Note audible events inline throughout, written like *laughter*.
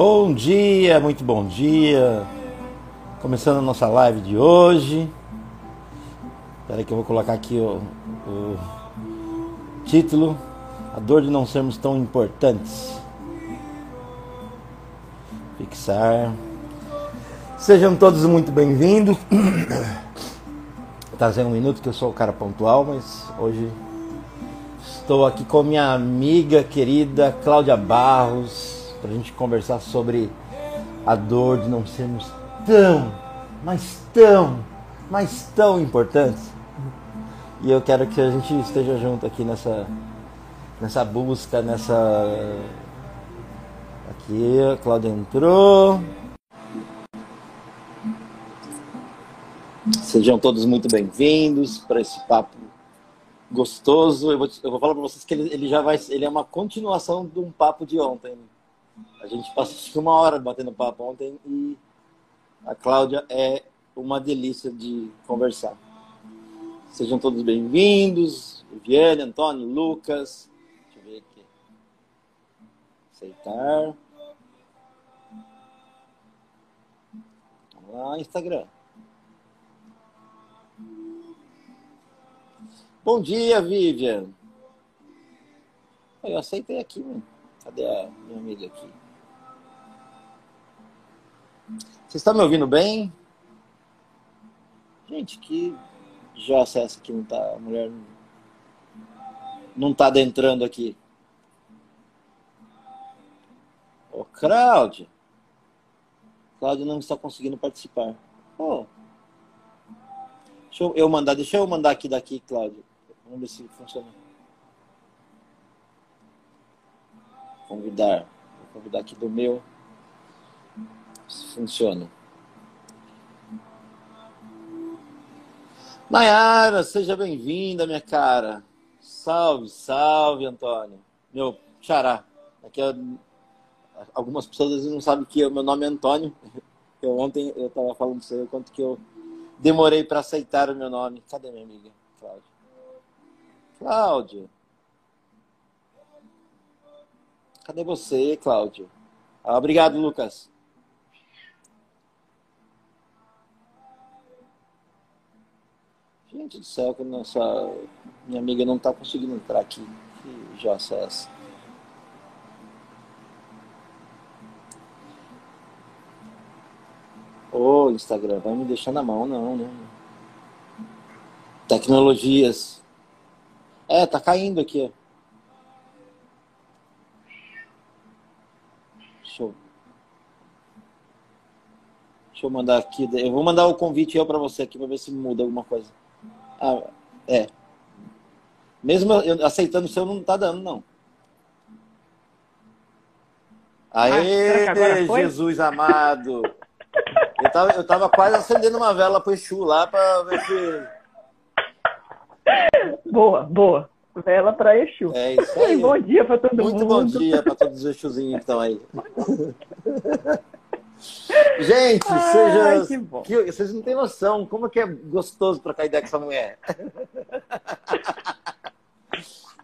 Bom dia, muito bom dia. Começando a nossa live de hoje. Espera que eu vou colocar aqui o, o título: A dor de não sermos tão importantes. Fixar. Sejam todos muito bem-vindos. Trazer um minuto que eu sou o cara pontual, mas hoje estou aqui com minha amiga querida Cláudia Barros para a gente conversar sobre a dor de não sermos tão, mas tão, mas tão importantes. E eu quero que a gente esteja junto aqui nessa, nessa busca, nessa. Aqui, a Cláudia entrou. Sejam todos muito bem-vindos para esse papo gostoso. Eu vou, eu vou falar para vocês que ele, ele, já vai, ele é uma continuação de um papo de ontem. A gente passou *laughs* uma hora batendo papo ontem e a Cláudia é uma delícia de conversar. Sejam todos bem-vindos. Viviane, Antônio, Lucas. Deixa eu ver aqui. Aceitar. Vamos lá, Instagram. Bom dia, Vivian. Eu aceitei aqui, mano. Cadê a minha amiga aqui? Você está me ouvindo bem? Gente, que jossa é essa que não tá. A mulher não tá adentrando aqui. Ô, Cláudia. Cláudia não está conseguindo participar. Deixa eu, mandar, deixa eu mandar aqui daqui, Cláudia. Vamos ver se funciona. Convidar. Vou convidar aqui do meu. Se funciona. Nayara, seja bem-vinda, minha cara. Salve, salve, Antônio. Meu xará. Aqui é... Algumas pessoas não sabem que o meu nome é Antônio. *laughs* Eu ontem eu estava falando para você quanto que eu demorei para aceitar o meu nome. Cadê minha amiga? Cláudia. Cláudia. Cadê você, Cláudio? Ah, obrigado, Lucas. Gente do céu, que nossa minha amiga não está conseguindo entrar aqui. Que jossa é essa? Ô, oh, Instagram, vai me deixar na mão, não, né? Tecnologias. É, tá caindo aqui, ó. Deixa eu mandar aqui. Eu vou mandar o convite eu para você aqui para ver se muda alguma coisa. Ah, é. Mesmo eu aceitando o seu, não tá dando, não. Aê, ah, Jesus amado! Eu tava, eu tava quase acendendo uma vela pro Exu lá para ver se. Boa, boa. Vela para Exu. É isso aí. bom dia para todo Muito mundo. Muito bom dia para todos os Exuzinhos que estão aí. *laughs* Gente, Ai, seja. Que que, vocês não têm noção como que é gostoso trocar ideia com essa mulher.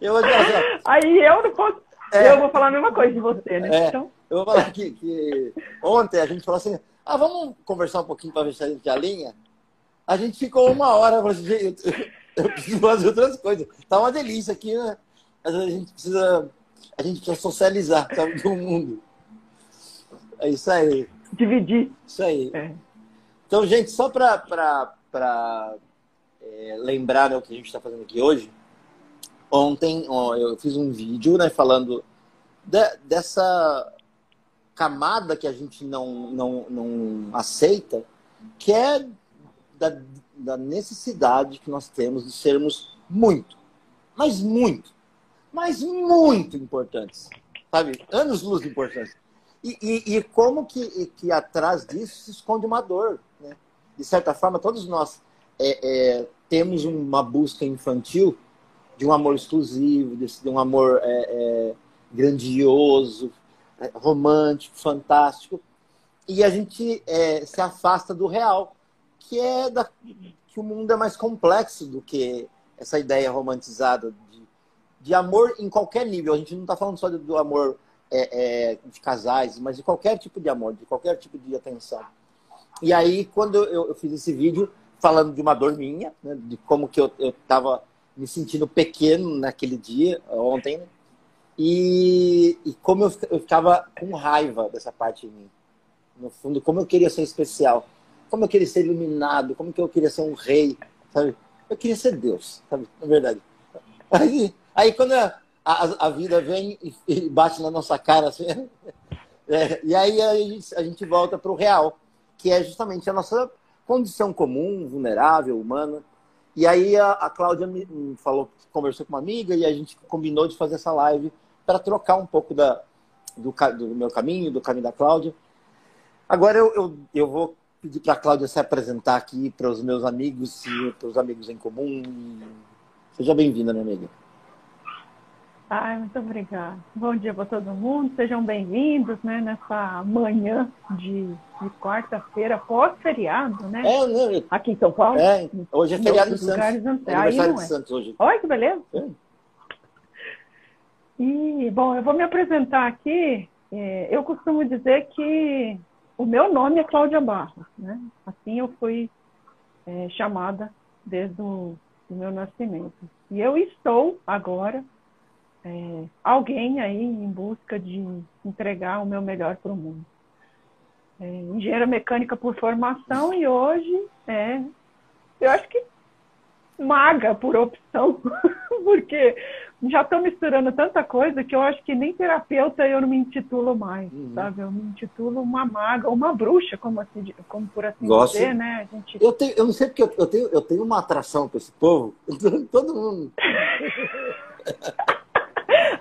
eu vou dizer, Aí eu não posso. É, eu vou falar a mesma coisa de você, né? É, então... Eu vou falar que, que ontem a gente falou assim: ah, vamos conversar um pouquinho para ver se a gente alinha. A gente ficou uma hora, eu, assim, *laughs* eu, eu preciso fazer outras coisas. Tá uma delícia aqui, né? Mas a gente precisa, a gente precisa socializar, sabe, com o mundo. É isso aí dividir. Isso aí. É. Então, gente, só para é, lembrar né, o que a gente está fazendo aqui hoje, ontem ó, eu fiz um vídeo né, falando de, dessa camada que a gente não, não, não aceita, que é da, da necessidade que nós temos de sermos muito, mas muito, mas muito importantes. Sabe? Anos luz de importância. E, e, e, como que, que atrás disso se esconde uma dor. Né? De certa forma, todos nós é, é, temos uma busca infantil de um amor exclusivo, de, de um amor é, é grandioso, é, romântico, fantástico. E a gente é, se afasta do real, que é da, que o mundo é mais complexo do que essa ideia romantizada de, de amor em qualquer nível. A gente não está falando só do amor é, é, de casais, mas de qualquer tipo de amor, de qualquer tipo de atenção. E aí, quando eu, eu fiz esse vídeo falando de uma dor minha, né, de como que eu estava me sentindo pequeno naquele dia, ontem, né, e, e, como eu, eu ficava com raiva dessa parte de mim. No fundo, como eu queria ser especial, como eu queria ser iluminado, como que eu queria ser um rei, sabe? Eu queria ser Deus, sabe? Na verdade. Aí, aí quando a, a, a vida vem e, bate na nossa cara, assim, *laughs* é, e aí a gente, a gente volta para o real, que é justamente a nossa condição comum, vulnerável, humana. E aí a, a Cláudia me falou, conversou com uma amiga e a gente combinou de fazer essa live para trocar um pouco da, do, do, meu caminho, do caminho da Cláudia. Agora eu, eu, eu vou pedir para a Cláudia se apresentar aqui para os meus amigos e para os amigos em comum. Seja bem-vinda, minha amiga. Ai, muito obrigada. Bom dia para todo mundo. Sejam bem-vindos né, nessa manhã de, de quarta-feira, pós-feriado, né? É, né? Aqui em São Paulo. É, hoje é feriado em Santos. É aniversário de é. Santos hoje. Olha que beleza. É. E, bom, eu vou me apresentar aqui. É, eu costumo dizer que o meu nome é Cláudia Barros, né? Assim eu fui é, chamada desde o do meu nascimento. E eu estou agora é, alguém aí em busca de entregar o meu melhor para o mundo. É, engenheira mecânica por formação e hoje é, eu acho que maga por opção, *laughs* porque já estou misturando tanta coisa que eu acho que nem terapeuta eu não me intitulo mais, uhum. sabe? Eu me intitulo uma maga, uma bruxa, como, assim, como por assim Gosto. dizer, né? Gente... eu, tenho, eu não sei porque eu, eu, tenho, eu tenho uma atração com esse povo, *laughs* todo mundo. *laughs*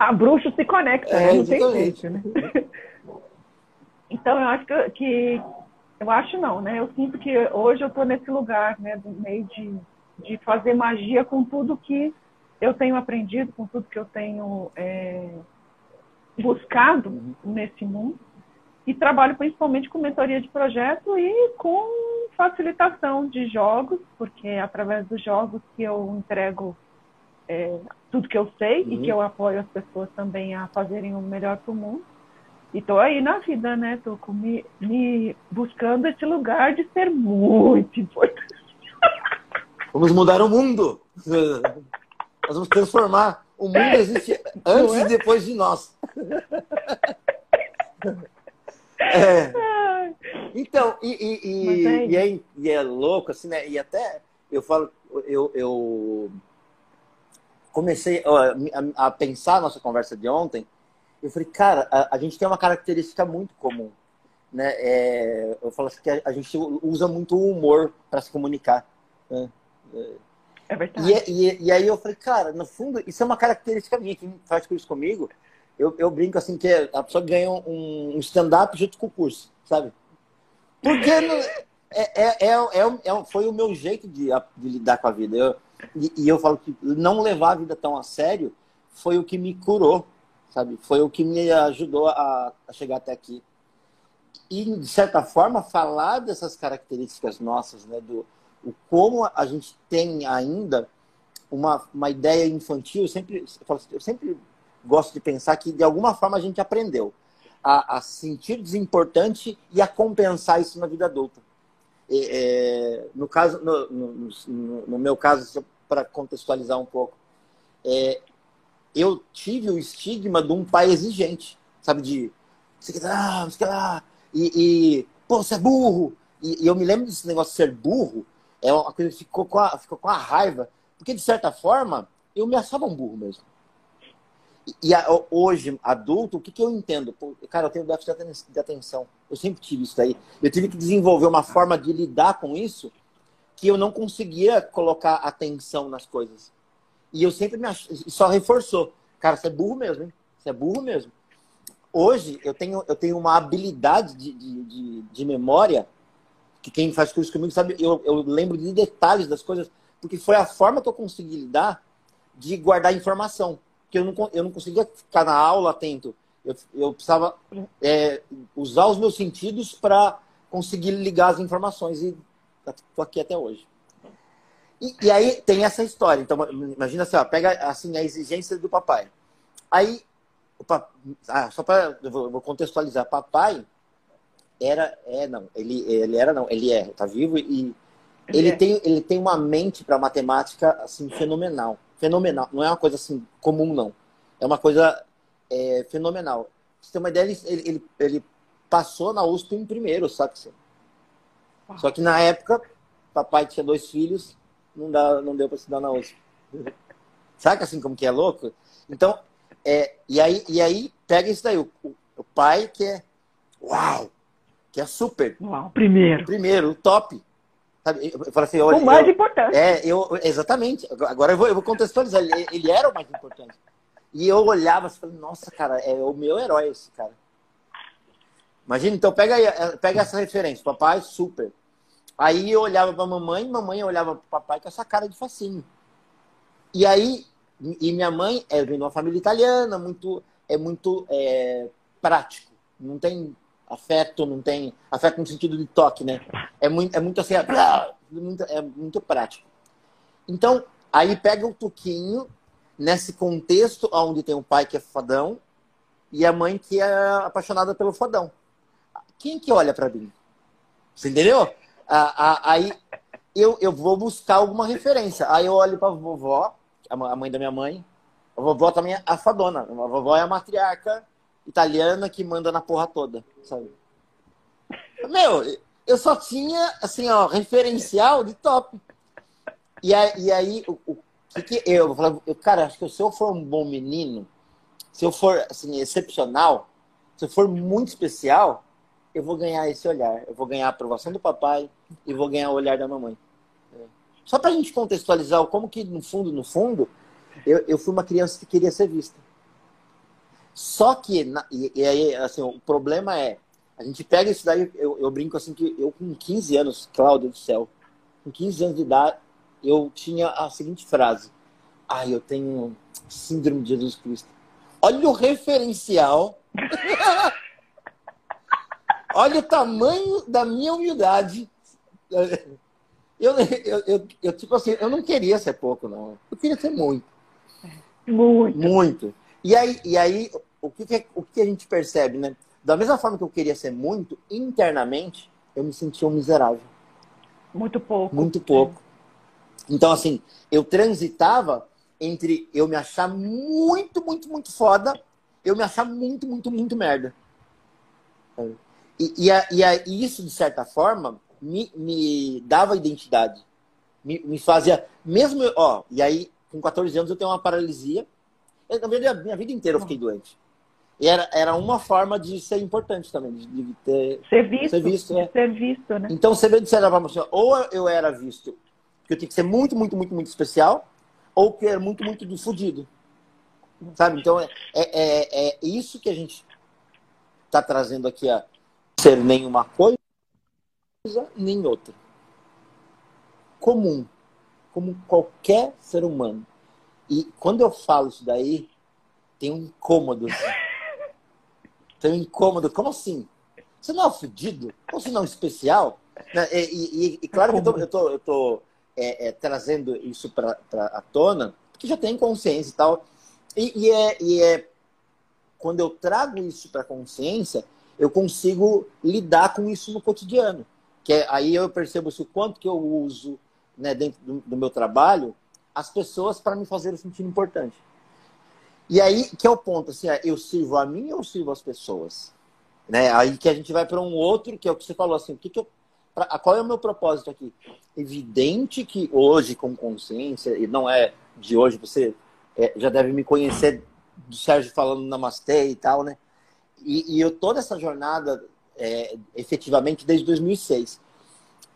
A bruxa se conecta, é, né? não tem jeito, né? *laughs* Então eu acho que, que eu acho não, né? Eu sinto que hoje eu estou nesse lugar, né, do meio de, de fazer magia com tudo que eu tenho aprendido, com tudo que eu tenho é, buscado uhum. nesse mundo. E trabalho principalmente com mentoria de projeto e com facilitação de jogos, porque é através dos jogos que eu entrego é, tudo que eu sei uhum. e que eu apoio as pessoas também a fazerem o melhor para o mundo. E estou aí na vida, né? Estou me, me buscando esse lugar de ser muito importante. Vamos mudar o mundo! *laughs* Nós vamos transformar. O mundo existe antes é? e depois de nós. *laughs* É. Então, e, e, e, é e, é, e, é, louco, assim, né? E até eu falo, eu, eu comecei a, a, pensar a nossa conversa de ontem. Eu falei, cara, a, a gente tem uma característica muito comum. Né? É, eu falo assim que a, gente usa muito o humor para se comunicar. Né? É, é verdade. E, e, e, aí eu falei, cara, no fundo, isso é uma característica minha. Quem faz isso comigo, eu, eu brinco assim que a pessoa ganha um, um stand-up junto com o curso, sabe? Porque não, é, é, é, é, foi o meu jeito de, de lidar com a vida. Eu, e, e, eu falo que não levar a vida tão a sério foi o que me curou, sabe? Foi o que me ajudou a, a chegar até aqui. E, de certa forma, falar dessas características nossas, né? Do, o como a gente tem ainda uma, uma ideia infantil, eu sempre, eu sempre gosto de pensar que de alguma forma a gente aprendeu a, a sentir desimportante e a compensar isso na vida adulta. É, no caso, no, no, no, meu caso, para contextualizar um pouco, é, eu tive o estigma de um pai exigente, sabe, de você quer lá, você quer lá, e, e pô, você é burro. E, e, eu me lembro desse negócio de ser burro, é uma coisa que ficou com a, ficou com a raiva, porque de certa forma eu me achava um burro mesmo. E a, hoje, adulto, o que, que eu entendo? Pô, cara, eu tenho déficit de atenção. Eu sempre tive isso daí. Eu tive que desenvolver uma forma de lidar com isso que eu não conseguia colocar atenção nas coisas. E eu sempre me ach... só reforçou. Cara, você é burro mesmo, hein? Você é burro mesmo. Hoje, eu tenho, eu tenho uma habilidade de, de, de, de memória que quem faz curso comigo sabe, eu, eu lembro de detalhes das coisas, porque foi a forma que eu consegui lidar de guardar informação que eu não, eu não conseguia ficar na aula atento. Eu, eu precisava é, usar os meus sentidos para conseguir ligar as informações e estou aqui até hoje. E, e, aí tem essa história. Então, imagina assim, ó, pega assim, a exigência do papai. Aí, ah, só para eu vou contextualizar, papai era é não, ele ele era não, ele é, tá vivo e ele é. tem ele tem uma mente para matemática assim fenomenal, fenomenal. Não é uma coisa assim comum não. É uma coisa é, fenomenal. você tem uma ideia, ele, ele, ele passou na USP em primeiro, sabe? Só que na época, papai tinha dois filhos, não, dá, não deu para estudar na USP. *laughs* Saca assim como que é louco? Então, é, e, aí, e aí pega isso daí, o, o pai que é uau, que é super. Uau, primeiro. Primeiro, o top. Sabe? Eu, eu falo assim, olha, o mais eu, importante. É, eu, exatamente. Agora eu vou, eu vou contextualizar. Ele, ele era o mais importante. E eu olhava e falei, nossa, cara, é o meu herói esse cara. Imagina, então pega, aí, é, pega essa referência. Papai, super. Aí eu olhava para mamãe, mamãe olhava para papai com essa cara de fascínio. E aí, e minha mãe é vem de uma família italiana, muito, é muito é, prático. Não tem afeto, não tem afeto no sentido de toque, né? É muito, é muito assim, é, é muito prático. Então, aí pega o Tuquinho nesse contexto onde tem um pai que é fodão e a mãe que é apaixonada pelo fodão. Quem que olha para mim? Você entendeu? aí eu, eu vou buscar alguma referência. Aí eu olho para vovó, a mãe da minha mãe. A vovó também é a fadona. A vovó é a matriarca italiana que manda na porra toda, sabe? Meu, eu só tinha, assim, ó, referencial de top. E aí, e aí o, o que, que eu, eu, cara, acho que se eu for um bom menino, se eu for, assim, excepcional, se eu for muito especial, eu vou ganhar esse olhar. Eu vou ganhar a aprovação do papai e vou ganhar o olhar da mamãe. Só para a gente contextualizar como que, no fundo, no fundo, eu, eu fui uma criança que queria ser vista. Só que, na, e, e, aí, assim, o problema é, a gente pega isso daí, eu, eu brinco assim que eu com 15 anos, Cláudio do céu, com 15 anos de idade, eu tinha a seguinte frase. Ai, ah, eu tenho síndrome de Jesus Cristo. Olha o referencial *laughs* Olha o tamanho da minha humildade. Eu, eu, eu, eu, tipo assim, eu não queria ser pouco, não. Eu queria ser muito. Muito. Muito. E aí, e aí o, que, o que a gente percebe, né? Da mesma forma que eu queria ser muito, internamente, eu me sentia um miserável. Muito pouco. Muito pouco. Então, assim, eu transitava entre eu me achar muito, muito, muito foda, eu me achar muito, muito, muito merda. E, e, a, e a, isso, de certa forma, me, me dava identidade. Me, me fazia. Mesmo. Ó, e aí, com 14 anos, eu tenho uma paralisia. Eu, na verdade, a minha vida inteira eu fiquei doente. E era, era uma forma de ser importante também, de, ter. Ser visto. Ser visto, é. ser visto né? Então, você certa forma, assim, ou eu era visto que eu tinha que ser muito, muito, muito, muito especial, ou que era muito, muito de fudido. Sabe? Então, é, é, é isso que a gente está trazendo aqui, a, ser nenhuma coisa nem outra. Comum, como qualquer ser humano. E quando eu falo isso daí, tem um incômodo. *laughs* Tem um incômodo. Como assim? Você não é fudido? Como você não é especial? Né, e, e, e claro que eu tô, eu tô, eu tô é, é, trazendo isso para a tona, porque já tem consciência e tal. E, e, é, e é quando eu trago isso para a consciência, eu consigo lidar com isso no cotidiano. Que é, aí eu percebo se o quanto que eu uso né, dentro do, do meu trabalho as pessoas para me fazer sentir importante. E aí que é o ponto, assim, é, eu sirvo a mim ou eu sirvo as pessoas? Né? Aí que a gente vai para um outro, que é o que você falou assim, o que, que eu, pra, qual é o meu propósito aqui? Evidente que hoje, com consciência, e não é de hoje, você é, já deve me conhecer do Sérgio falando namastê e tal, né? E, e eu toda essa jornada, é, efetivamente, desde 2006.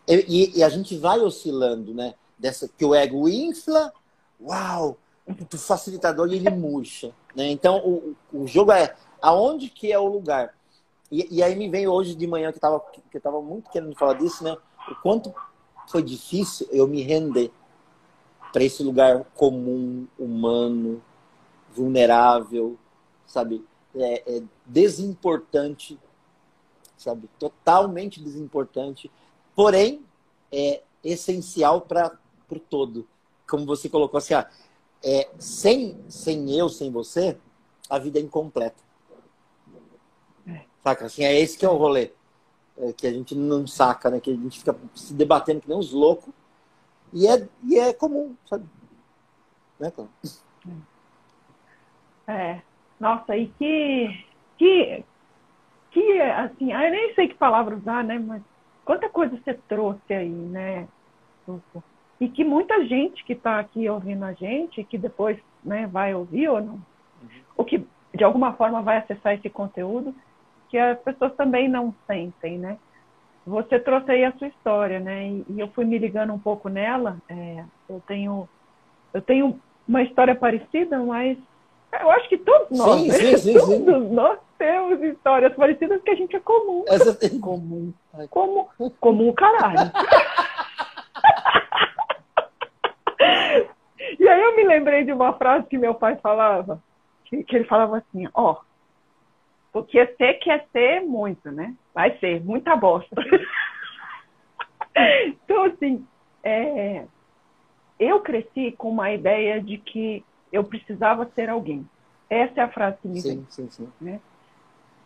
E, e, a gente vai oscilando, né? Dessa, que o ego infla, uau, o facilitador ele murcha. Né? Então, o, o jogo é aonde que é o lugar. E, e aí me vem hoje de manhã, que eu que eu tava muito querendo falar disso, né? O quanto foi difícil eu me render para esse lugar comum, humano, vulnerável, sabe? é, é desimportante, sabe? Totalmente desimportante, porém é essencial para o todo. Como você colocou assim, ah, é, sem, sem eu, sem você, a vida é incompleta. É. Saca? Assim, é esse que é o rolê. É, que a gente não saca, né? Que a gente fica se debatendo que nem uns loucos. E é, e é comum, sabe? Né, Cláudia? É. Nossa, e que, que, que, assim, eu nem sei que palavra usar, né? Mas quanta coisa você trouxe aí, né? E que muita gente que está aqui ouvindo a gente, que depois né, vai ouvir ou não, uhum. ou que de alguma forma vai acessar esse conteúdo, que as pessoas também não sentem, né? Você trouxe aí a sua história, né? E, e eu fui me ligando um pouco nela. É, eu tenho, eu tenho uma história parecida, mas eu acho que todos nós, sim, né? sim, sim, todos nós temos histórias parecidas que a gente é comum. Essa tem... Comum. Como, comum caralho. *laughs* e aí eu me lembrei de uma frase que meu pai falava, que, que ele falava assim, ó, porque você quer ser muito, né? Vai ser, muita bosta. *laughs* então, assim, é, eu cresci com uma ideia de que eu precisava ser alguém. Essa é a frase que me sim, vem. Sim, sim. Né?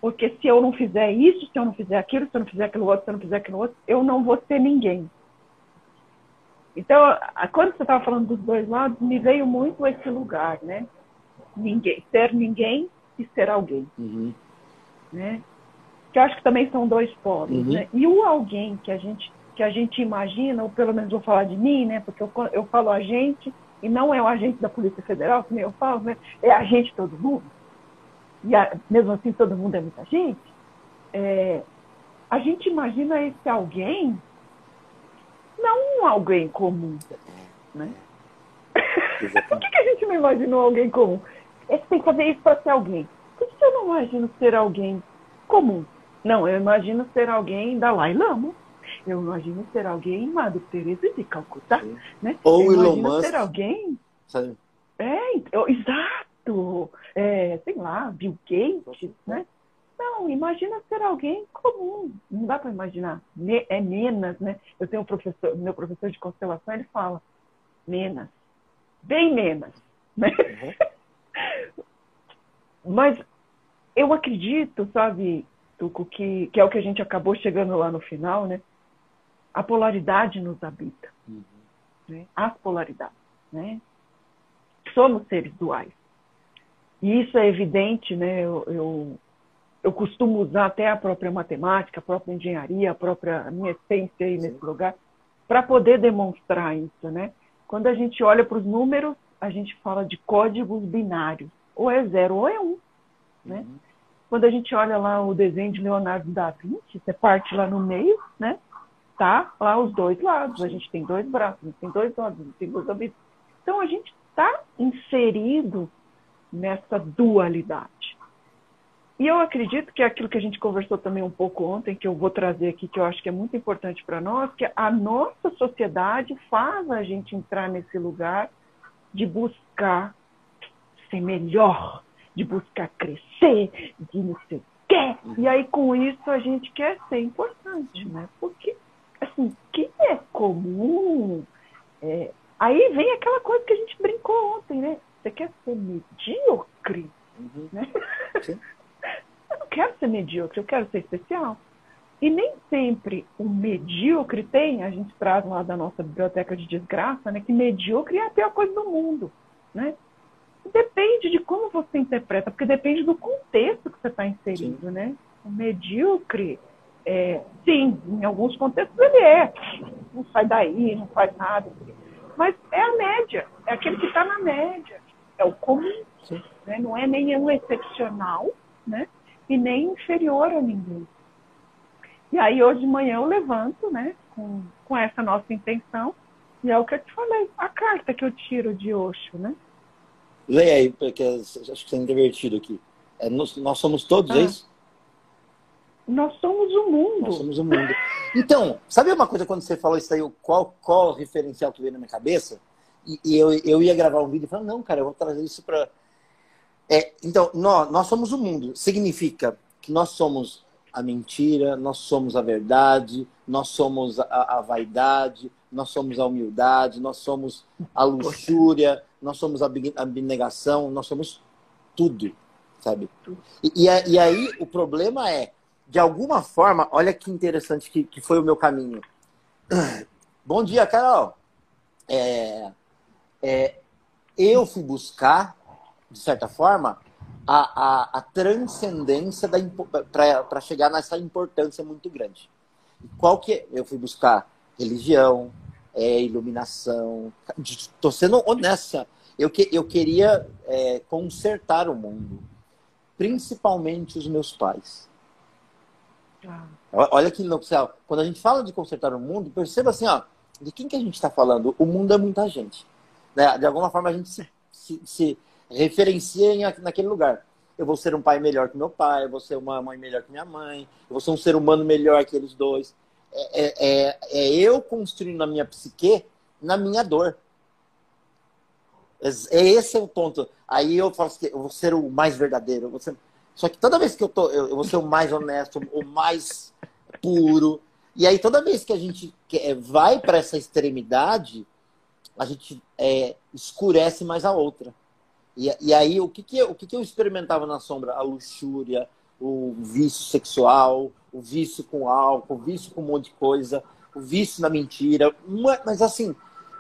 Porque se eu não fizer isso, se eu não fizer aquilo, se eu não fizer aquilo outro, se eu não fizer aquilo outro, eu não vou ser ninguém. Então, quando você estava falando dos dois lados, me veio muito esse lugar, né? Ninguém, ser ninguém e ser alguém. Uhum. Né? Que eu acho que também são dois polos, uhum. né? E o alguém que a gente que a gente imagina, ou pelo menos vou falar de mim, né? Porque eu, eu falo a gente, e não é o agente da Polícia Federal, como eu falo, né? é a gente todo mundo. E a, mesmo assim todo mundo é muita gente. É, a gente imagina esse alguém não alguém comum, né? *laughs* Por que, que, a gente não imaginou alguém comum? Você tem que fazer isso para ser alguém. Por que eu não imagino ser alguém comum? Não, eu imagino ser alguém da Lai Lama. Eu imagino ser alguém Madre Teresa de Calcutá, Sim. né? Ou eu Elon Musk. ser alguém... Sabe? É, eu, exato. É, sei lá, Bill Gates, né? Não, imagina ser alguém comum. Não dá para imaginar. É menos, né? Eu tenho um professor, meu professor de constelação, ele fala menos, bem menos, né? Uhum. *laughs* Mas eu acredito, sabe, Tuco, que, que é o que a gente acabou chegando lá no final, né? a polaridade nos habita. Uhum. Né? As polaridades. Né? Somos seres duais. E isso é evidente, né? Eu, eu, eu, costumo usar até a própria matemática, a própria engenharia, a própria minha essência aí Sim. nesse lugar, para poder demonstrar isso, né? Quando a gente olha para os números, a gente fala de códigos binários. Ou é zero ou é um, né? Uhum. Quando a gente olha lá o desenho de Leonardo da Vinci, você parte lá no meio, né? tá lá os dois lados. A gente tem dois braços, a gente tem dois olhos, a gente tem dois ouvidos. Então a gente está inserido nessa dualidade. E eu acredito que é aquilo que a gente conversou também um pouco ontem, que eu vou trazer aqui, que eu acho que é muito importante para nós, que a nossa sociedade faz a gente entrar nesse lugar de buscar ser melhor, de buscar crescer, de não sei o quê. E aí, com isso, a gente quer ser importante, né? Porque assim, que é comum. É, aí vem aquela coisa que a gente brincou ontem, né? Você quer ser medíocre? Uhum. Né? não *laughs* quero ser medíocre, eu quero ser especial. E nem sempre o medíocre tem, a gente traz lá da nossa biblioteca de desgraça, né? Que medíocre é a pior coisa do mundo, né? Depende de como você interpreta, porque depende do contexto que você está inserido, Sim. né? O medíocre é, sim, em alguns contextos ele é. Não sai daí, não faz nada. Mas é a média, é aquele que está na média. É o comum. Né? Não é nenhum excepcional né? E nem inferior a ninguém. E aí hoje de manhã eu levanto né? com, com essa nossa intenção. E é o que eu te falei, a carta que eu tiro de Osho, né? Leia aí, porque acho que está invertido aqui. É, nós, nós somos todos, é ah. é isso? Nós somos o mundo. Nós somos o mundo. Então, sabe uma coisa quando você falou isso aí, qual, qual referencial que veio na minha cabeça? E, e eu, eu ia gravar um vídeo e falar, não, cara, eu vou trazer isso para. É, então, nós, nós somos o mundo. Significa que nós somos a mentira, nós somos a verdade, nós somos a, a vaidade, nós somos a humildade, nós somos a luxúria, nós somos a abnegação, nós somos tudo. sabe? E, e, aí o problema é, de alguma forma, olha que interessante que, que foi o meu caminho. *clears throat* Bom dia, Carol. É, é, eu fui buscar, de certa forma, a, a, a transcendência para chegar nessa importância muito grande. Qual que é? Eu fui buscar religião, é, iluminação. Estou sendo honesta. Eu, que, eu queria é, consertar o mundo, principalmente os meus pais. Ah. Olha que louco. Quando a gente fala de consertar o mundo, perceba assim, ó, de quem que a gente está falando? O mundo é muita gente. Né? De alguma forma a gente se, se, se referencia em, naquele lugar. Eu vou ser um pai melhor que meu pai, eu vou ser uma mãe melhor que minha mãe, eu vou ser um ser humano melhor que eles dois. É, é, é, é eu construindo a minha psique na minha dor. É esse é o ponto. Aí eu falo assim, eu vou ser o mais verdadeiro. Ser... Só que toda vez que eu tô, eu, vou ser o mais honesto, o mais puro. E aí toda vez que a gente vai para essa extremidade, a gente é, escurece mais a outra. E, e aí, o, que, que, o que, que eu experimentava na sombra? A luxúria, o vício sexual, o vício com álcool, o vício com um monte de coisa, o vício na mentira. Uma, mas assim,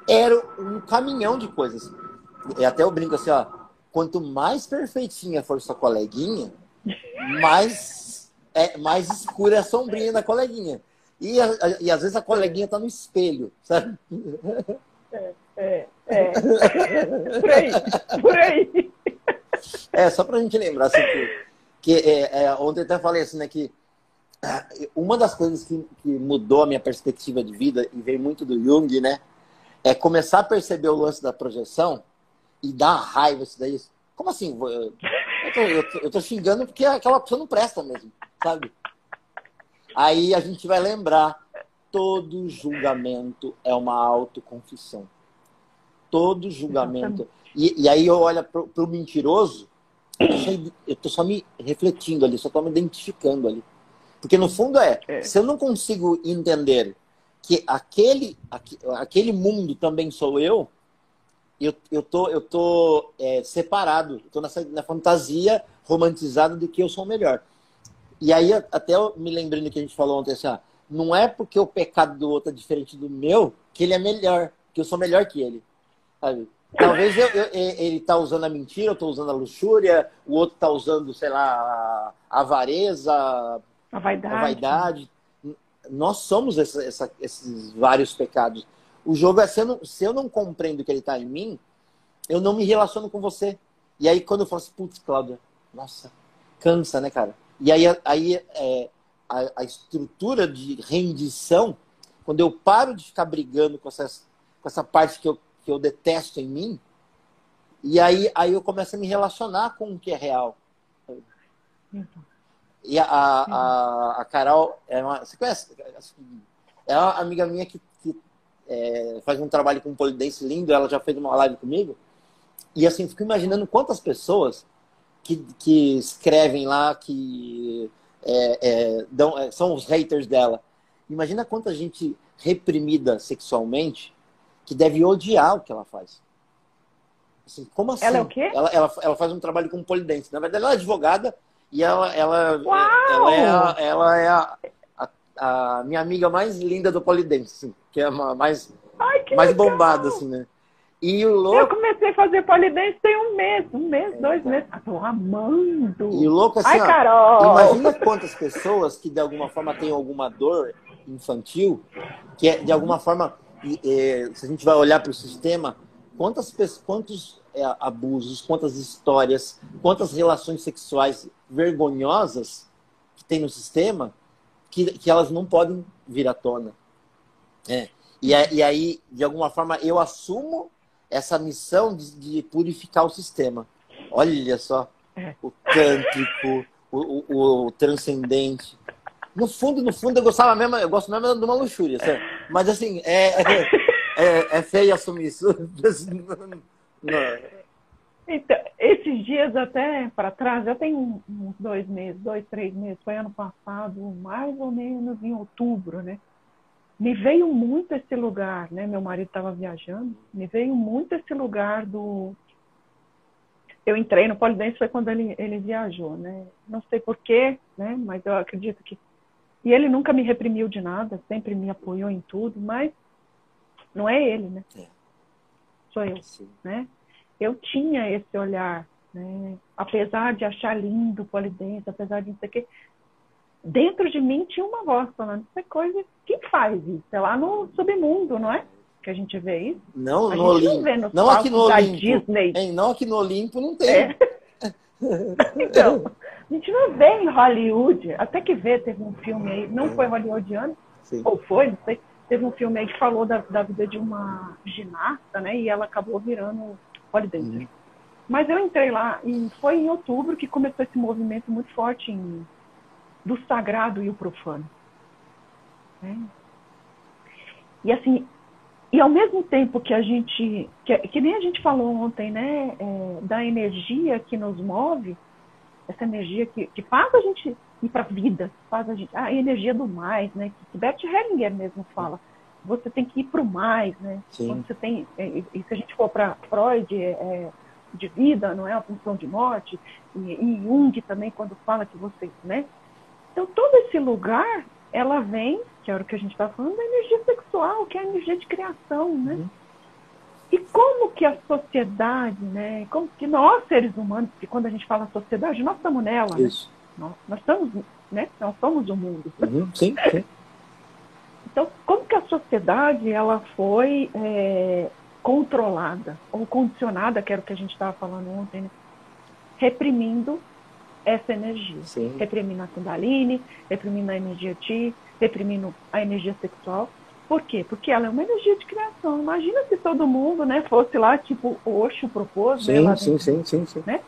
era um caminhão de coisas. E até eu brinco assim, ó, quanto mais perfeitinha for sua coleguinha, mais, é, mais escura é a sombrinha da coleguinha. E, a, e às vezes a coleguinha tá no espelho, sabe? É. É, é. por aí, por aí. É, só pra gente lembrar, assim, que, que é, é, ontem até falei assim, né, que ah, uma das coisas que, que mudou a minha perspectiva de vida, e veio muito do Jung, né, é começar a perceber o lance da projeção e dar raiva isso daí. Como assim? Eu tô, eu, tô, eu tô xingando porque aquela pessoa não presta mesmo, sabe? Aí a gente vai lembrar, todo julgamento é uma autoconfissão todo julgamento. E, e, aí eu olho para o mentiroso, eu estou só me refletindo ali, só estou me identificando ali. Porque no fundo é, é, se eu não consigo entender que aquele, aquele mundo também sou eu, eu, eu tô, eu tô é, separado, estou nessa na fantasia romantizada de que eu sou melhor. E aí, até eu me lembrando que a gente falou ontem, assim, ah, não é porque o pecado do outro é diferente do meu que ele é melhor, que eu sou melhor que ele. Sabe? Talvez eu, eu, ele está usando a mentira, eu estou usando a luxúria, o outro está usando, sei lá, a avareza, a vaidade. A vaidade. Nós somos essa, essa, esses vários pecados. O jogo é se eu não, se eu não compreendo que ele está em mim, eu não me relaciono com você. E aí quando eu falo assim, putz, Cláudia, nossa, cansa, né, cara? E aí, aí é, a, a estrutura de rendição, quando eu paro de ficar brigando com, essas, com essa parte que eu que eu detesto em mim, e aí, aí eu começo a me relacionar com o que é real. E a, a, a Carol, é uma, você conhece? É uma amiga minha que, que é, faz um trabalho com polidense lindo, ela já fez uma live comigo. E assim, fico imaginando quantas pessoas que, que escrevem lá, que é, é, dão, é, são os haters dela. Imagina quanta gente reprimida sexualmente que deve odiar o que ela faz. Assim, como assim? Ela é o quê? Ela, ela, ela faz um trabalho como polidense. Na verdade, ela é advogada e ela, ela, ela é, a, ela é a, a, a, minha amiga mais linda do polidense, assim, que é uma, mais, Ai, mais bombada, assim, né? E o louco... Eu comecei a fazer polidense tem um mês, um mês, dois meses. Ah, tô amando. E o louco, assim, Ai, ó, Carol. imagina quantas pessoas que de alguma forma têm alguma dor infantil, que é, de alguma forma e, se a gente vai olhar para o sistema, quantas, quantos é, abusos, quantas histórias, quantas relações sexuais vergonhosas que tem no sistema que, que elas não podem vir à tona. É. E, e aí, de alguma forma, eu assumo essa missão de, de purificar o sistema. Olha só, o tântrico, o, o, o transcendente. No fundo, no fundo, eu gostava mesmo, eu gosto mesmo de uma luxúria, certo? Mas assim, é, é, é, é feio assumir isso. *laughs* Então, esses dias até para trás, já tem uns dois meses, dois, três meses, foi ano passado, mais ou menos em outubro, né? Me veio muito esse lugar, né? Meu marido estava viajando, me veio muito esse lugar do eu entrei no Polidense foi quando ele, ele viajou, né? Não sei porquê, né? Mas eu acredito que... E ele nunca me reprimiu de nada, sempre me apoiou em tudo, mas não é ele, né? É. Sou eu, Sim. né? Eu tinha esse olhar, né? Apesar de achar lindo o Polidense, apesar de não sei o quê, dentro de mim tinha uma voz falando, isso é coisa, quem faz isso? É lá no submundo, não é? que a gente vê isso. Não, a no Olimpo. Não, não aqui no Olimpo. Disney. Hein, não aqui no Olimpo não tem. É. então, a gente não vê em Hollywood, até que vê, teve um filme aí, não foi hollywoodiano, Sim. ou foi, não sei, teve um filme aí que falou da, da vida de uma ginasta, né, e ela acabou virando polidense. Uhum. Mas eu entrei lá e foi em outubro que começou esse movimento muito forte em, do sagrado e o profano. Né? E assim, e ao mesmo tempo que a gente, que, que nem a gente falou ontem, né, é, da energia que nos move, essa energia que, que faz a gente ir para a vida, faz a gente, a energia do mais, né, que Bert Hellinger mesmo fala, você tem que ir para o mais, né, Sim. quando você tem, é, e se a gente for para Freud, é, é, de vida, não é uma função de morte, e, e Jung também quando fala que você, né, então todo esse lugar, ela vem que era o que a gente estava falando, da energia sexual, que é a energia de criação, né? Uhum. E como que a sociedade, né? Como que nós, seres humanos, que quando a gente fala sociedade, nós estamos nela, né? Isso. Né? Nós, nós estamos, né? Nós somos o mundo. Uhum. Sim, sim. *laughs* Então, como que a sociedade, ela foi é, controlada ou condicionada, que era o que a gente estava falando ontem, né? reprimindo essa energia. Sim. Reprimindo a Kundalini, reprimindo a energia Ti, reprimindo a energia sexual. Por quê? Porque ela é uma energia de criação. Imagina se todo mundo né, fosse lá, tipo, Oxo propôs. Sim, né, sim, sim, sim, sim. Né?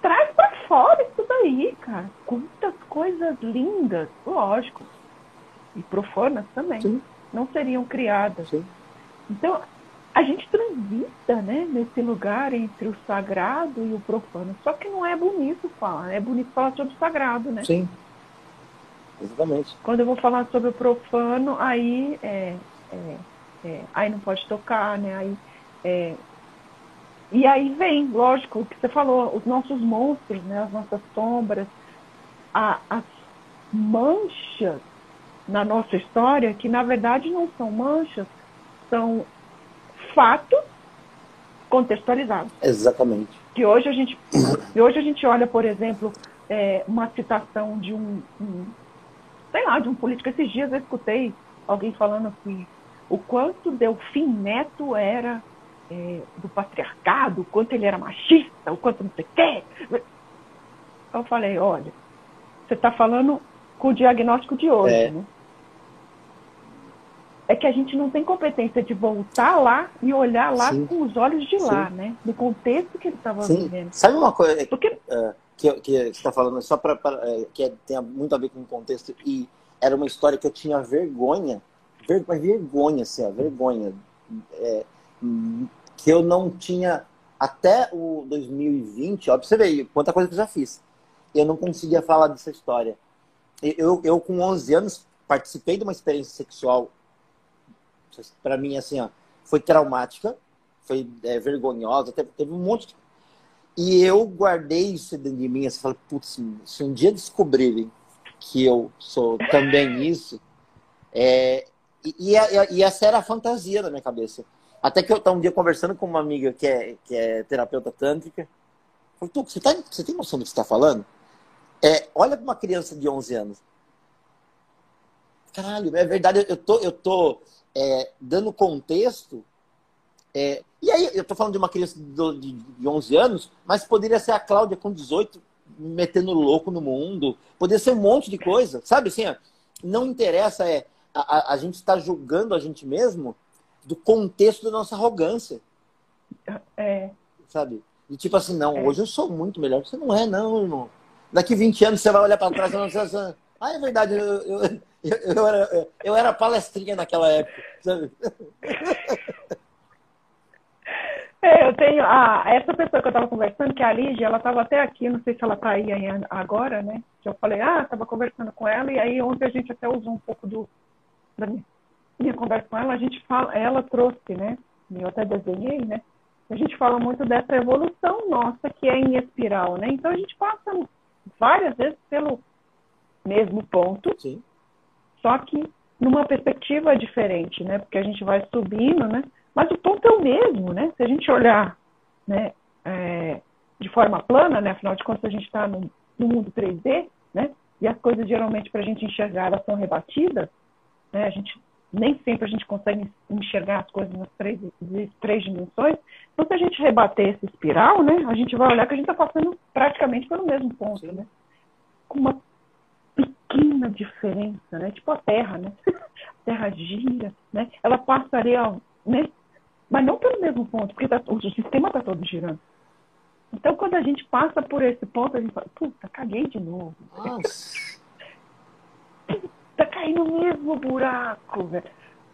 Traz para fora isso daí, cara. Quantas coisas lindas, lógico. E profanas também. Sim. Não seriam criadas. Sim. Então, a gente transita né, nesse lugar entre o sagrado e o profano. Só que não é bonito falar, é bonito falar sobre o sagrado, né? Sim. Exatamente. Quando eu vou falar sobre o profano, aí é, é, é, aí não pode tocar, né? Aí, é, e aí vem, lógico, o que você falou, os nossos monstros, né? As nossas sombras, a, as manchas na nossa história, que na verdade não são manchas, são fatos contextualizados. Exatamente. Que hoje a gente, hoje a gente olha, por exemplo, é, uma citação de um, um sei lá, de um político. Esses dias eu escutei alguém falando que o quanto Delfim Neto era é, do patriarcado, o quanto ele era machista, o quanto não sei o quê. Eu falei, olha, você está falando com o diagnóstico de hoje, é. né? É que a gente não tem competência de voltar lá e olhar lá Sim. com os olhos de lá, Sim. né? No contexto que ele estava vivendo. Sabe uma coisa? Porque... Uh que, que, está falando, só para é, que é, tem muito a ver com o contexto, e era uma história que eu tinha vergonha, ver, vergonha, assim, vergonha, é, que eu não tinha, até o 2020, ó, você quanta coisa que eu já fiz, eu não conseguia falar dessa história. Eu, eu com 11 anos, participei de uma experiência sexual, para mim, assim, ó, foi traumática, foi é, vergonhosa, teve, teve um monte de e eu guardei isso dentro de mim, assim, falei, putz, se um dia descobrirem que eu sou também isso, é... e, e, e, essa era a fantasia da minha cabeça. Até que eu estava um dia conversando com uma amiga que é, que é terapeuta tântrica, falei, tu, você, tá, você tem noção do que você está falando? É, olha para uma criança de 11 anos. Caralho, é verdade, eu tô, eu tô é, dando contexto é, e aí, eu estou falando de uma criança de, de 11 anos, mas poderia ser a Cláudia com 18, metendo louco no mundo. Poderia ser um monte de coisa. Sabe assim, ó, não interessa, é a, a, gente está julgando a gente mesmo do contexto da nossa arrogância. É. Sabe? E tipo assim, não, é. hoje eu sou muito melhor. Você não é, não, irmão. Daqui 20 anos você vai olhar para trás e vai assim, ah, é verdade, eu, eu, eu, eu, era, eu era palestrinha naquela época, sabe? *laughs* É, eu tenho. A, essa pessoa que eu estava conversando, que é a Lígia, ela estava até aqui, não sei se ela está aí agora, né? Que eu falei, ah, estava conversando com ela, e aí ontem a gente até usou um pouco do, da minha, minha conversa com ela, a gente fala, ela trouxe, né? Eu até desenhei, né? a gente fala muito dessa evolução nossa que é em espiral, né? Então a gente passa várias vezes pelo mesmo ponto, Sim. só que numa perspectiva diferente, né? Porque a gente vai subindo, né? Mas o ponto é o mesmo, né? Se a gente olhar, né? É, de forma plana, né? Afinal de contas a gente está no, no, mundo 3D, né? E as coisas geralmente para a gente enxergar elas são rebatidas, né? A gente nem sempre a gente consegue enxergar as coisas nas três, três dimensões. Então, se a gente rebater esse espiral, né, a gente vai olhar que a gente está passando praticamente pelo mesmo ponto, né? Com uma pequena diferença, né? Tipo a Terra, né? *laughs* A Terra gira, né? Ela passaria, né? Mas não pelo mesmo ponto, porque tá, o sistema está todo girando. Então, quando a gente passa por esse ponto, a gente fala, puta, caguei de novo. Nossa. *laughs* tá caindo no mesmo buraco, velho.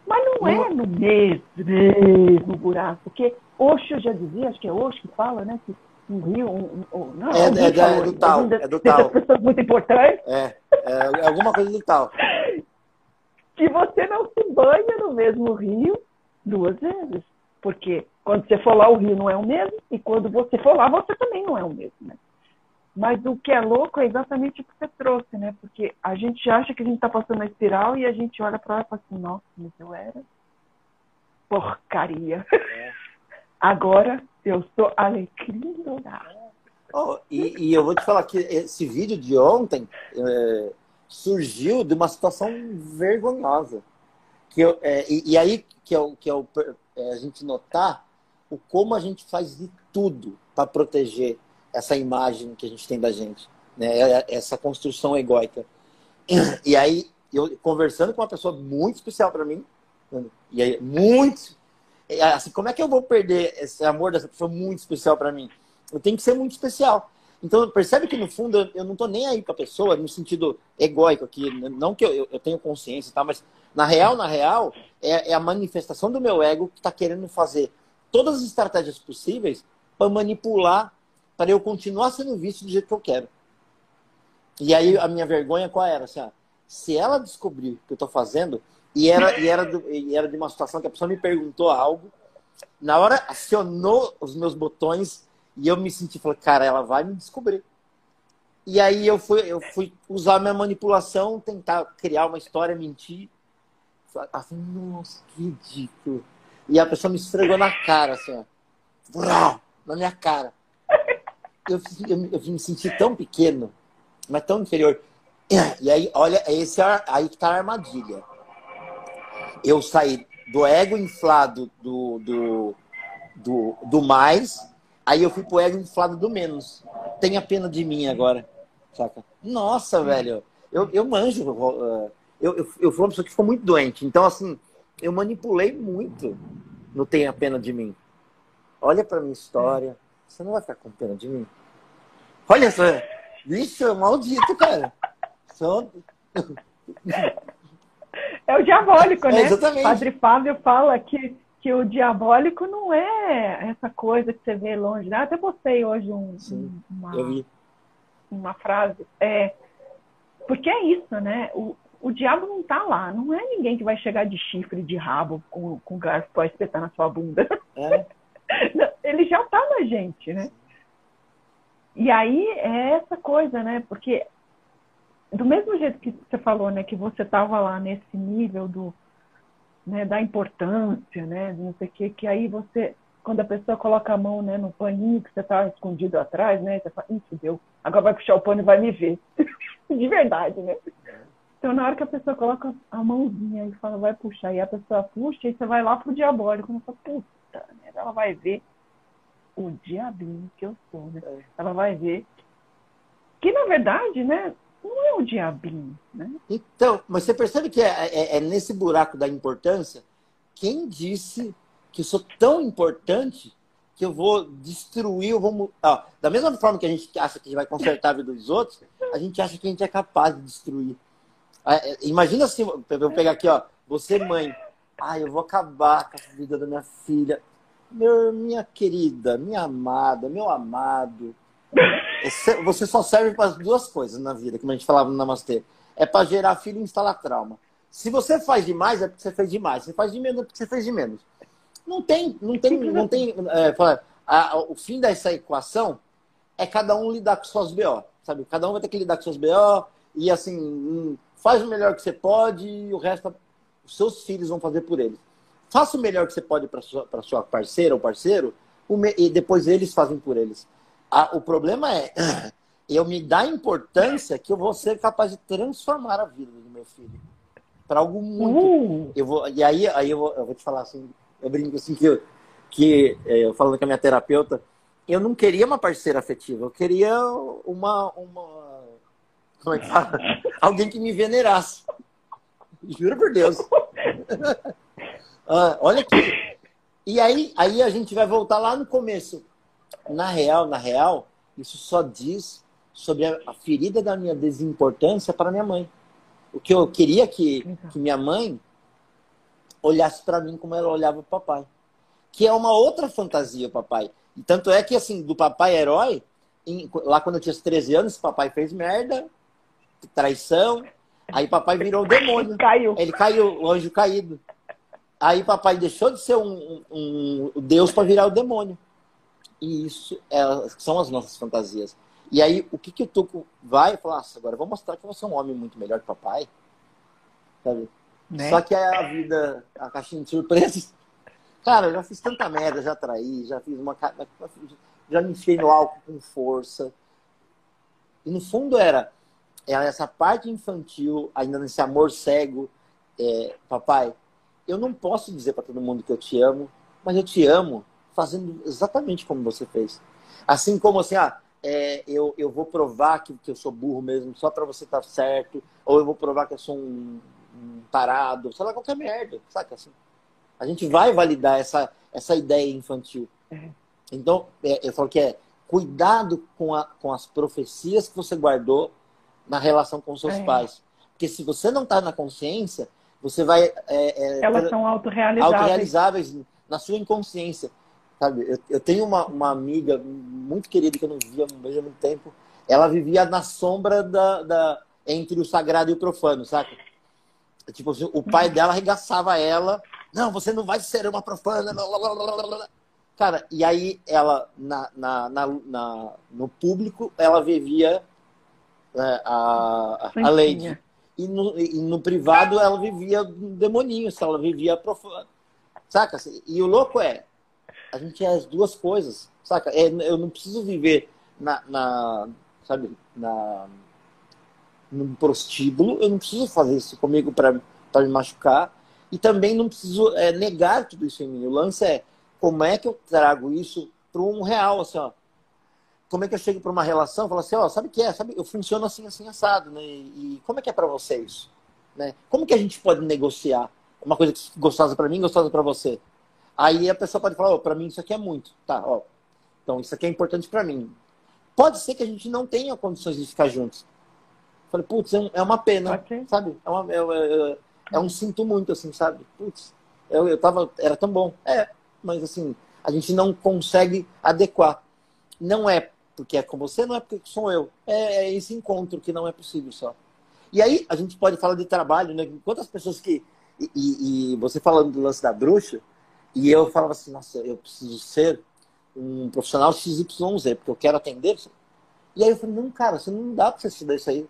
Mas não é no mesmo, mesmo buraco, porque Osho já dizia, acho que é Osho que fala, né? Que um rio, um, um, não, é, é, é, falou, é, do tal, é do tal. pessoas muito importantes. É, é, alguma coisa do tal. *laughs* que você não se banha no mesmo rio duas vezes. Porque quando você for lá, o rio não é o mesmo, e quando você for lá, você também não é o mesmo, né? Mas o que é louco é exatamente o que você trouxe, né? Porque a gente acha que a gente está passando uma espiral e a gente olha para ela e fala assim, nossa, mas eu era porcaria. É. *laughs* Agora eu sou alecrim dourado. Oh, e, e, eu vou te falar que esse vídeo de ontem é, surgiu de uma situação vergonhosa. Que eu, é, e, e, aí que, eu, que eu, é, a gente notar o como a gente faz de tudo para proteger essa imagem que a gente tem da gente, né? É, é, essa construção egóica. *clears throat* E aí, eu conversando com uma pessoa muito especial para mim, e aí, muito. Assim, como é que eu vou perder esse amor dessa pessoa muito especial para mim? Eu tenho que ser muito especial. Então, percebe que no fundo eu não tô nem aí com a pessoa no sentido egóico aqui. Não que eu, eu tenho consciência, tá? mas na real, na real, é, é a manifestação do meu ego que está querendo fazer todas as estratégias possíveis para manipular para eu continuar sendo visto do jeito que eu quero. E aí a minha vergonha qual era? Assim, ah, se ela descobrir o que eu estou fazendo, e era, e, era do, e era de uma situação que a pessoa me perguntou algo, na hora acionou os meus botões e eu me senti, falei, cara, ela vai me descobrir. E aí eu fui, eu fui usar minha manipulação, tentar criar uma história, mentir. Falei, nossa, que ridículo. E a pessoa me esfregou na cara, assim, ó. Na minha cara eu, eu, eu me senti tão pequeno, mas tão inferior. E aí, olha, esse é aí que tá a armadilha. Eu saí do ego inflado do, do, do, do mais, aí eu fui pro ego inflado do menos. Tenha pena de mim agora, saca? Nossa, velho, eu, eu manjo. Uh, eu, eu, eu fui uma pessoa que ficou muito doente. Então, assim, eu manipulei muito no Tenha Pena de Mim. Olha pra minha história. Você não vai ficar com pena de mim? Olha só. Bicho, é maldito, cara. Só... É o diabólico, é, né? exatamente. Padre Fábio fala que, que o diabólico não é essa coisa que você vê longe. Né? Até postei hoje um, Sim, uma, uma frase. É, porque é isso, né? O, o diabo não tá lá. Não é ninguém que vai chegar de chifre, de rabo, com, com garfo espetar na sua bunda. É. *laughs* Ele já tá na gente, né? E aí é essa coisa, né? Porque do mesmo jeito que você falou, né, que você estava lá nesse nível do, né, da importância, né, não sei o que, que aí você, quando a pessoa coloca a mão, né, no paninho que você está escondido atrás, né, você fala, isso deu, agora vai puxar o pano e vai me ver, *laughs* de verdade, né? Então na hora que a pessoa coloca a mãozinha e fala, vai puxar, e a pessoa puxa, e você vai lá pro diabólico, e fala, puta, né? ela vai ver o diabinho que eu sou, né? É. Ela vai ver que, na verdade, né, não é o diabinho, né? Então, mas você percebe que é, é, é nesse buraco da importância, quem disse que eu sou tão importante que eu vou destruir, eu vou... Ah, da mesma forma que a gente acha que vai consertar a vida dos outros, a gente acha que a gente é capaz de destruir. Ah, é, imagina assim, eu vou pegar aqui, ó, você mãe, ah, eu vou acabar com a vida da minha filha meu, minha querida, minha amada, meu amado, você só serve para duas coisas na vida, como a gente falava no Namastê. É para gerar filho e instalar trauma. Se você faz demais, é porque você fez demais. Se faz de menos, é porque você fez de menos. Não tem, não tem, não tem. É, a, o fim dessa equação é cada um lidar com suas BO, sabe? Cada um vai ter que lidar com suas BO e assim, hum, faz o melhor que você pode e o resto os seus filhos vão fazer por eles. Faça o melhor que você pode para sua, sua parceira ou parceiro e depois eles fazem por eles. o problema é *clears throat* eu me dar importância que eu vou ser capaz de transformar a vida do meu filho para algo muito. Uh. Eu vou, e aí, aí eu, vou, eu vou te falar assim, eu brinco assim que eu, que é, eu falando com a minha terapeuta, eu não queria uma parceira afetiva, eu queria uma, uma como é que fala? *laughs* Alguém que me venerasse. Juro por Deus. *laughs* ah, olha aqui. E aí, aí a gente vai voltar lá no começo. Na real, na real, isso só diz sobre a ferida da minha desimportância para minha mãe. O que eu queria que, que minha mãe olhasse para mim como ela olhava o papai. Que é uma outra fantasia, papai. E tanto é que, assim, do papai herói, em, lá quando eu tinha 13 anos, papai fez merda, traição, aí papai virou o demônio. *laughs* Caiu. Ele caiu, o anjo caído. Aí papai deixou de ser um, um, um Deus para virar o demônio. E isso é, são as nossas fantasias. E aí, o que, que o Tuco vai falar? Nossa, agora eu vou mostrar que você é um homem muito melhor que papai. Sabe? Né? Só que é a vida, a caixinha de surpresas. *laughs* Cara, eu já fiz tanta merda, já traí, já fiz uma. Já me enfiei no álcool com força. E no fundo era essa parte infantil, ainda nesse amor cego. É, papai, eu não posso dizer para todo mundo que eu te amo, mas eu te amo fazendo exatamente como você fez. Assim como assim, ah, é, eu, eu vou provar que, que eu sou burro mesmo só para você estar tá certo, ou eu vou provar que eu sou um, um tarado, sei lá, qualquer merda, saca assim? A gente vai validar essa, essa ideia infantil. É. Então, é, eu falo que é cuidado com, a, com as profecias que você guardou na relação com seus é. pais. Porque se você não está na consciência, você vai. É, é, Elas são autorrealizáveis. autorrealizáveis na sua inconsciência. Sabe? Eu, eu tenho uma, uma amiga muito querida que eu não via há muito tempo. Ela vivia na sombra da, da entre o sagrado e o profano, saca? Tipo assim, o pai uhum. dela arregaçava ela. Não, você não vai ser uma profana. Blá, blá, blá, Cara, e aí ela, na, na, na no público, ela vivia né, a, a Lady. E no, e no privado, ela vivia um demoninho, ela vivia profana. Saca? E o louco é, a gente é as duas coisas, saca? É, eu não preciso viver na, na sabe, na, num prostíbulo, eu não preciso fazer isso comigo para me machucar e também não preciso é, negar tudo isso em mim. O lance é como é que eu trago isso para um real, assim, ó. Como é que eu chego para uma relação e falo assim, ó, sabe o que é? Sabe, eu funciono assim, assim, assado, né? E como é que é para vocês? Né? Como que a gente pode negociar uma coisa gostosa para mim, gostosa para você? Aí a pessoa pode falar, oh, para mim isso aqui é muito, tá? Ó, então isso aqui é importante para mim. Pode ser que a gente não tenha condições de ficar juntos. Falei, putz, é, é uma pena, okay. sabe? É, uma, é, é, é, um sinto muito, assim, sabe? Putz, eu, eu tava, era tão bom. É, mas assim, a gente não consegue adequar. Não é porque é com você, não é porque sou eu. É, é esse encontro que não é possível só. E aí a gente pode falar de trabalho, né? Quantas pessoas que. E, e, e você falando do lance da bruxa, e eu falava assim, nossa, eu preciso ser um profissional XYZ, porque eu quero atender. E aí eu falei, não, cara, você não dá para você estudar isso aí.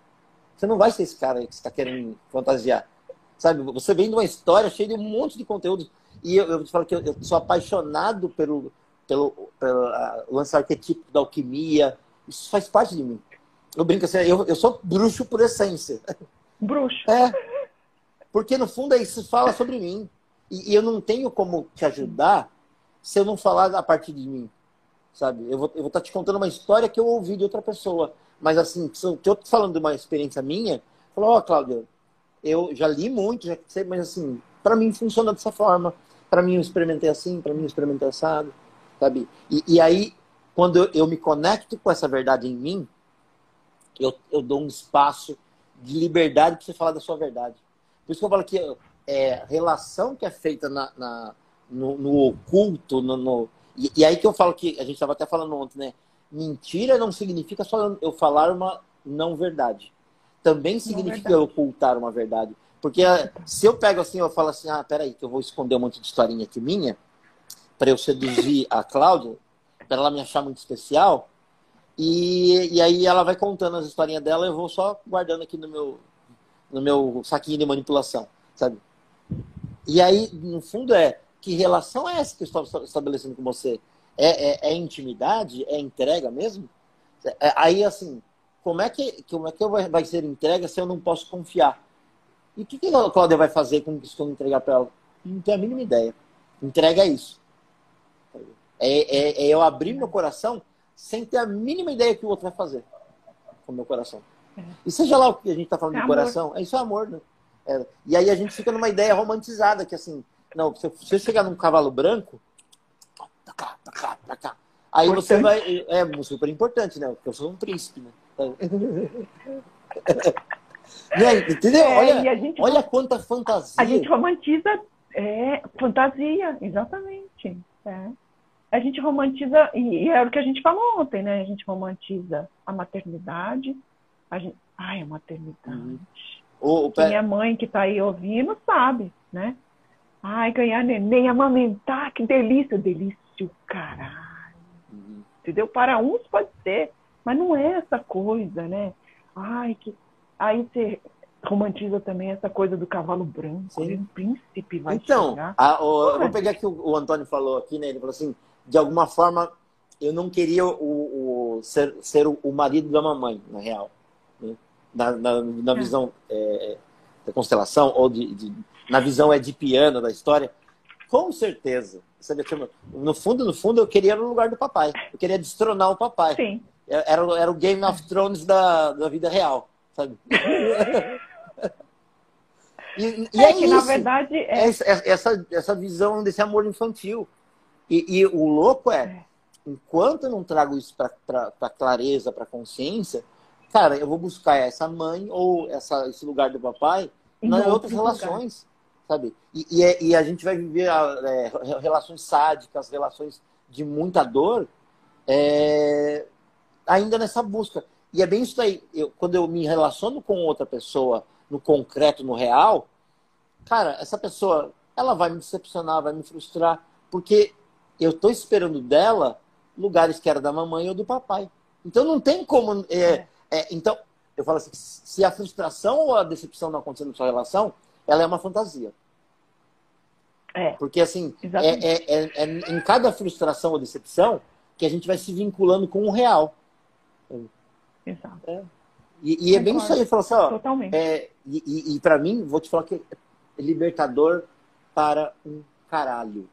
Você não vai ser esse cara que você está querendo fantasiar. Sabe, você vem de uma história cheia de um monte de conteúdo. E eu, eu te falo que eu, eu sou apaixonado pelo, pelo, pelo lance arquetípico da alquimia. Isso faz parte de mim. Eu brinco assim, eu, eu sou bruxo por essência. Bruxo. É. Porque no fundo é isso fala sobre mim. E, e, eu não tenho como te ajudar se eu não falar a partir de mim. Sabe? Eu vou, eu vou estar tá te contando uma história que eu ouvi de outra pessoa. Mas assim, se eu estou falando de uma experiência minha, falou, ó, oh, Cláudio, eu já li muito, já sei, mas assim, para mim funciona dessa forma. Para mim eu experimentei assim, para mim eu experimentei assado, sabe? E, e aí, quando eu, eu, me conecto com essa verdade em mim, eu, eu dou um espaço de liberdade para você falar da sua verdade. Por isso que eu falo que é, relação que é feita na, na no, no, oculto, no, no... E, e, aí que eu falo que a gente estava até falando ontem, né? Mentira não significa só eu falar uma não verdade. Também significa eu ocultar uma verdade. Porque ah, se eu pego assim, eu falo assim, ah, peraí, que eu vou esconder um monte de historinha aqui minha, para eu seduzir a Cláudia, para ela me achar muito especial. E, e aí ela vai contando as historinhas dela, eu vou só guardando aqui no meu, no meu saquinho de manipulação, sabe? E aí, no fundo, é que relação é essa que eu estou estabelecendo com você? É, é, é intimidade? É entrega mesmo? É, aí, assim, como é que, como é que vai ser entrega se eu não posso confiar? E o que, que a Cláudia vai fazer com isso que eu entregar para ela? Não tenho a mínima ideia. Entrega isso. É, é, é, eu abrir meu coração sem ter a mínima ideia que o outro vai fazer com o meu coração. É. E seja lá o que a gente está falando é de coração, é isso é amor, né? É, e aí a gente fica numa ideia romantizada, que assim, não, se você chegar num cavalo branco, pra cá, pra cá, pra cá. Aí importante. você vai. É super importante, né? Porque eu sou um príncipe, né? *laughs* Entendeu? É, olha, gente, olha quanta fantasia. A gente romantiza é, fantasia, exatamente. É. A gente romantiza, e, e é o que a gente falou ontem, né? A gente romantiza a maternidade. A gente, ai, a maternidade. Uhum. O, o Minha mãe que está aí ouvindo sabe, né? Ai, ganhar neném, amamentar, que delícia, delícia, caralho. Uhum. Entendeu? Para uns pode ser, mas não é essa coisa, né? Ai, que. Aí você romantiza também essa coisa do cavalo branco, Sim. um príncipe vai então, chegar. Então, eu vou pegar que o, o, Antônio falou aqui, né? Ele falou assim, de alguma forma, eu não queria o, o ser, ser o, o, marido da mamãe, na real. Né? Na, na, na, é. visão é, da constelação, ou de, de, na visão é de piano da história, com certeza. Sabe, no fundo, no fundo, eu queria no lugar do papai. Eu queria destronar o papai. Sim. Era, era o Game of Thrones da, da vida real, sabe? *laughs* e, e é, é que, isso. na verdade... É... é... Essa, essa visão desse amor infantil. E, e o louco é, é. enquanto eu não trago isso para clareza, para consciência, cara, eu vou buscar essa mãe ou essa, esse lugar do papai em nas outras relações, lugar. sabe? E, e, é, e, a gente vai viver é, relações sádicas, relações de muita dor, é, ainda nessa busca. E é bem isso aí. Eu, quando eu me relaciono com outra pessoa no concreto, no real, cara, essa pessoa, ela vai me decepcionar, vai me frustrar, porque eu estou esperando dela lugares que era da mamãe ou do papai. Então não tem como. É, é. É, então, eu falo assim: se a frustração ou a decepção não acontecer na sua relação, ela é uma fantasia. É. Porque assim, é, é, é, em cada frustração ou decepção que a gente vai se vinculando com o real. Exato. E, e é bem isso aí, falar assim, ó, Totalmente. E, e, e para mim, vou te falar que é libertador para um caralho.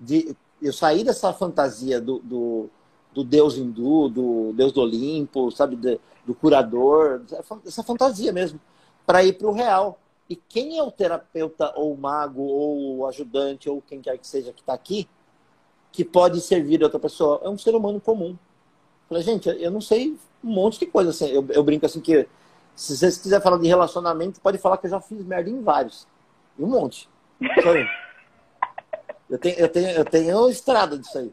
De, eu saí dessa fantasia do, do, do deus hindu, do deus do Olimpo, sabe, de, do curador, essa fantasia mesmo, para ir para o real. E quem é o terapeuta, ou o mago, ou o ajudante, ou quem quer que seja que está aqui, que pode servir a outra pessoa? É um ser humano comum. Falei, gente, eu não sei um monte de coisa. Assim. Eu, eu brinco assim que se você quiser falar de relacionamento, pode falar que eu já fiz merda em vários. Um monte. eu *laughs* tenho, eu tenho, eu tenho estrada disso aí.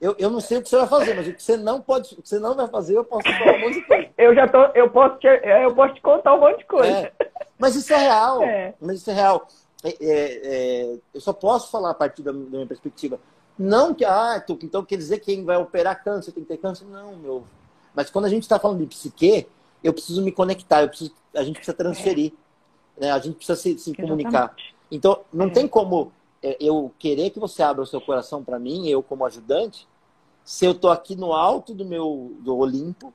Eu, eu não sei o que você vai fazer, mas o que você não pode, o que você não vai fazer, eu posso falar um monte de coisa. Eu já tô, eu posso te, eu posso te contar um monte de coisa. É, mas isso é real. É. Mas isso é real. É, é, é eu só posso falar a partir da, da minha perspectiva. Não que, ah, então quer dizer que quem vai operar câncer tem que ter câncer? Não, meu. Mas quando a gente está falando de psique, eu preciso me conectar, eu preciso, a gente precisa transferir. Né? A gente precisa se, se comunicar. Então, não é. tem como é, eu querer que você abra o seu coração para mim, eu como ajudante, se eu tô aqui no alto do meu do Olimpo,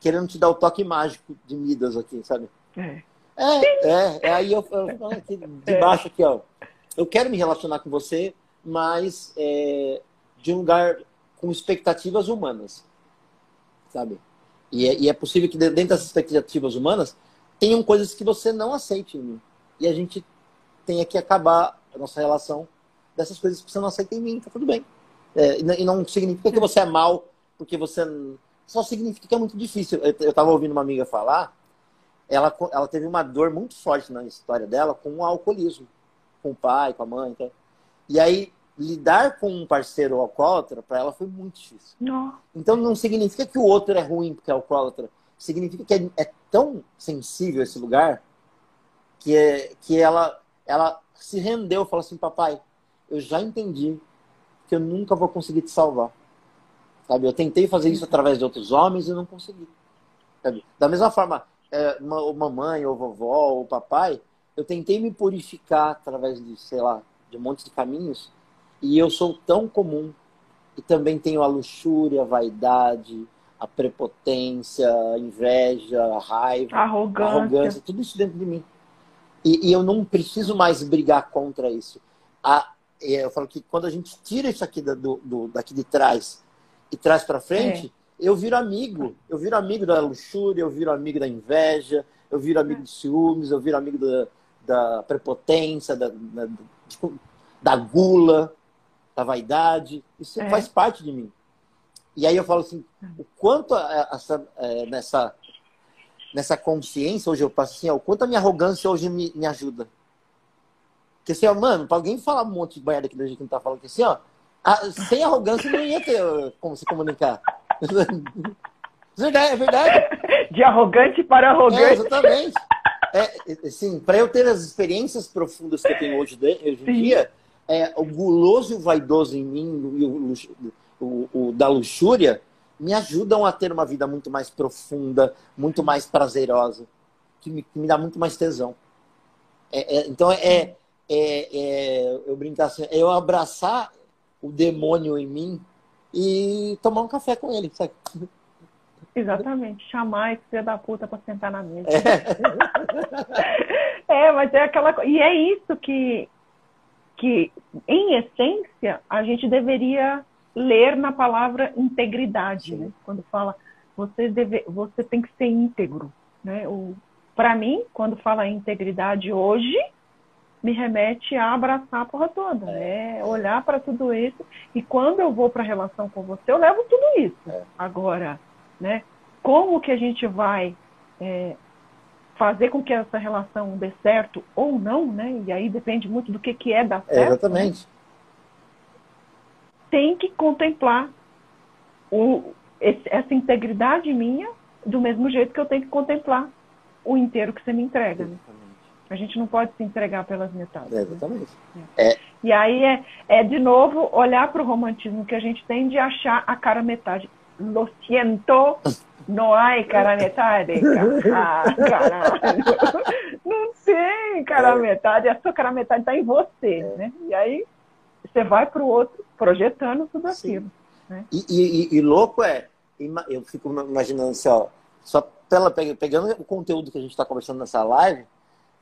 querendo te dar o toque mágico de Midas aqui, sabe? É. É, é, é aí eu, eu aqui, de baixo aqui, ó. Eu quero me relacionar com você, mas é, de um lugar com expectativas humanas, sabe? E é, e é, possível que dentro das expectativas humanas tenham coisas que você não aceite em mim. E a gente tenha que acabar a nossa relação dessas coisas que você não aceita em mim, tá tudo bem. É, e não significa que você é mal, porque você. Só significa que é muito difícil. Eu estava ouvindo uma amiga falar, ela, ela teve uma dor muito forte na história dela com o alcoolismo, com o pai, com a mãe. Então, e aí, lidar com um parceiro alcoólatra, para ela foi muito difícil. Não. Então, não significa que o outro é ruim porque é alcoólatra. Significa que é, é tão sensível esse lugar que, é, que ela, ela se rendeu, falou assim, papai, eu já entendi porque eu nunca vou conseguir te salvar. Sabe? Eu tentei fazer isso através de outros homens e não consegui. Sabe? Da mesma forma, é, uma, ou mamãe, ou vovó, ou papai, eu tentei me purificar através de, sei lá, de um monte de caminhos, e eu sou tão comum. E também tenho a luxúria, a vaidade, a prepotência, a inveja, a raiva, arrogância. a arrogância, tudo isso dentro de mim. E, e, eu não preciso mais brigar contra isso. A, é, eu falo que quando a gente tira isso aqui da, do, do, daqui de trás e traz para frente, é. eu viro amigo. Eu viro amigo da luxúria, eu viro amigo da inveja, eu viro amigo é. dos ciúmes, eu viro amigo da, da prepotência, da, da, da, gula, da vaidade. Isso é. faz parte de mim. E aí eu falo assim, o quanto essa, é, nessa, nessa consciência hoje eu passo assim, ó, o quanto a minha arrogância hoje me, me ajuda. Porque assim, ó, mano, pra alguém falar um monte de banhada aqui da gente que não tá falando, que assim, ó, a, sem arrogância não ia ter como se comunicar. *laughs* É verdade. De arrogante para arrogante. É, exatamente. É, assim, para eu ter as experiências profundas que eu tenho hoje, hoje em dia, é, o guloso e o vaidoso em mim, e o, o, o, da luxúria, me ajudam a ter uma vida muito mais profunda, muito mais prazerosa, que me, que me dá muito mais tesão. É, é, então, é, é, é, eu brincar assim, é eu abraçar o demônio em mim e tomar um café com ele, sabe? *laughs* Exatamente, chamar esse filho da puta para sentar na mesa. É. *laughs* é, mas é aquela E é isso que, que, em essência, a gente deveria ler na palavra integridade, né? Quando fala você, deve, você tem que ser íntegro. Né? Para mim, quando fala integridade hoje, me remete a abraçar a porra toda, é, é olhar para tudo isso. E quando eu vou para a relação com você, eu levo tudo isso. É. Agora, né, como que a gente vai é, fazer com que essa relação dê certo ou não, né? E aí depende muito do que, que é dar certo. É, exatamente. Né? Tem que contemplar o, esse, essa integridade minha do mesmo jeito que eu tenho que contemplar o inteiro que você me entrega. Né? A gente não pode se entregar pelas metades. É, exatamente. Né? É. E aí é, é, de novo, olhar para o romantismo que a gente tem de achar a cara metade. Lo siento, não há cara metade. Ah, caralho. *laughs* Não tem cara é. metade, a sua cara metade está em você. É. Né? E aí você vai para o outro projetando tudo aquilo. Né? E, e, e, louco é, eu fico imaginando assim, ó, só pela, pegando o conteúdo que a gente está conversando nessa live,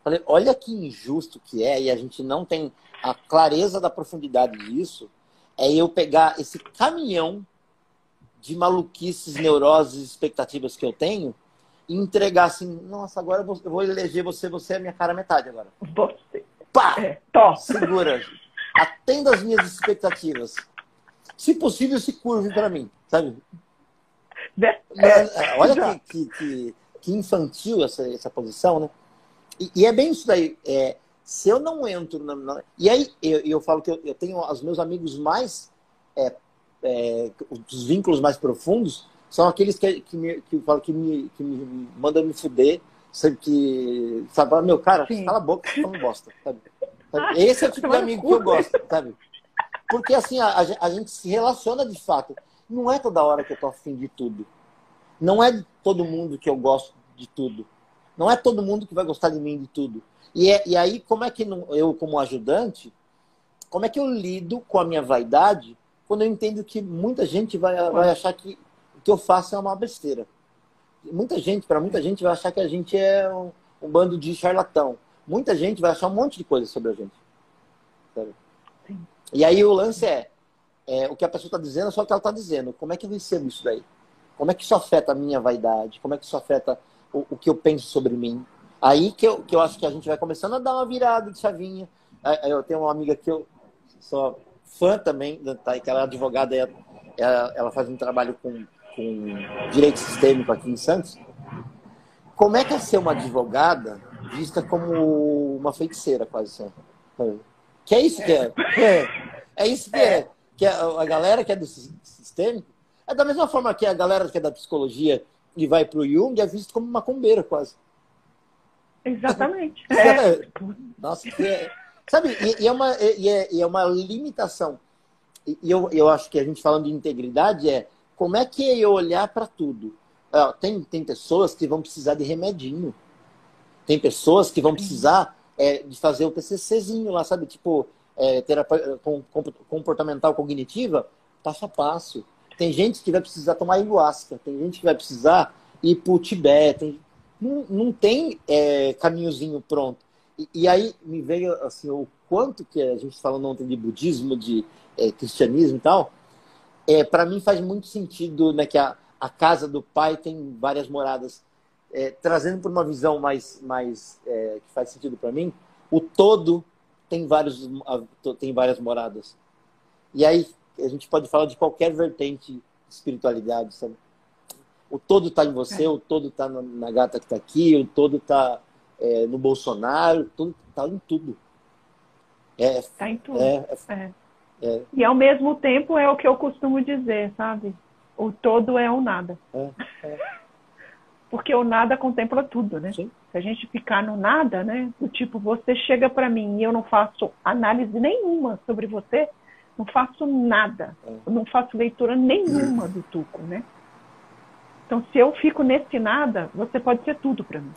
Falei, olha que injusto que é, e a gente não tem a clareza da profundidade disso, é eu pegar esse caminhão de maluquices, neuroses, expectativas que eu tenho e entregar assim, nossa, agora eu vou, eleger você, você é a minha cara metade agora. Você. Pá! É, Segura. *laughs* Atenda as minhas expectativas. Se possível, se curve para mim, sabe? É, é, olha que, que, que, infantil essa, essa posição, né? E, e, é bem isso daí. É, se eu não entro na. na e aí eu, eu falo que eu, eu, tenho os meus amigos mais. É, é, os vínculos mais profundos são aqueles que, que, me, que, eu que, me, que me mandam me fuder. Sabe que. Sabe, meu cara, Sim. cala a boca, você não bosta. Sabe? Sabe? Esse é o tipo de amigo que eu gosto, sabe? Porque assim, a, a, gente se relaciona de fato. Não é toda hora que eu tô afim de tudo. Não é todo mundo que eu gosto de tudo. Não é todo mundo que vai gostar de mim de tudo. E, é, e aí, como é que não, eu, como ajudante, como é que eu lido com a minha vaidade quando eu entendo que muita gente vai, vai achar que o que eu faço é uma besteira? Muita gente, para muita gente, vai achar que a gente é um, um, bando de charlatão. Muita gente vai achar um monte de coisa sobre a gente. E aí o lance é, é o que a pessoa está dizendo é só o que ela está dizendo. Como é que eu recebo isso daí? Como é que isso afeta a minha vaidade? Como é que isso afeta o, o, que eu penso sobre mim. Aí que eu, que eu acho que a gente vai começando a dar uma virada de chavinha. Eu tenho uma amiga que eu sou fã também, tá, que ela é advogada, ela, ela faz um trabalho com, com direito sistêmico aqui em Santos. Como é que é ser uma advogada vista como uma feiticeira, quase sempre? Que é isso que é. É, é isso que é. Que a, é, a galera que é do sistêmico é da mesma forma que a galera que é da psicologia e vai para o Jung é visto como uma combeira quase. Exatamente. *laughs* É. Nossa, é, sabe, e, e, é uma, e, é, e é uma limitação. e eu, eu acho que a gente falando de integridade é como é que é eu olhar para tudo? tem, tem pessoas que vão precisar de remedinho. Tem pessoas que vão precisar é, de fazer o TCCzinho lá, sabe? Tipo, é, terapia comportamental cognitiva, passo a passo. Tem gente que vai precisar tomar ayahuasca, tem gente que vai precisar ir para o Tibete. Tem... Não, não tem é, caminhozinho pronto. E, e, aí me veio assim, o quanto que a gente falando ontem de budismo, de é, cristianismo e tal, é, para mim faz muito sentido né, que a, a casa do pai tem várias moradas. É, trazendo para uma visão mais, mais é, que faz sentido para mim, o todo tem, vários, tem várias moradas. E aí a gente pode falar de qualquer vertente de espiritualidade, sabe? O todo está em você, é. o todo está na gata que está aqui, o todo está é, no Bolsonaro, tudo está em tudo. Está é, em tudo. É, é, é, E ao mesmo tempo é o que eu costumo dizer, sabe? O todo é o nada. É, Porque o nada contempla tudo, né? Sim. Se a gente ficar no nada, né? Do tipo, você chega para mim e eu não faço análise nenhuma sobre você, não faço nada, não faço leitura nenhuma do Tuco, né? Então, se eu fico nesse nada, você pode ser tudo para mim.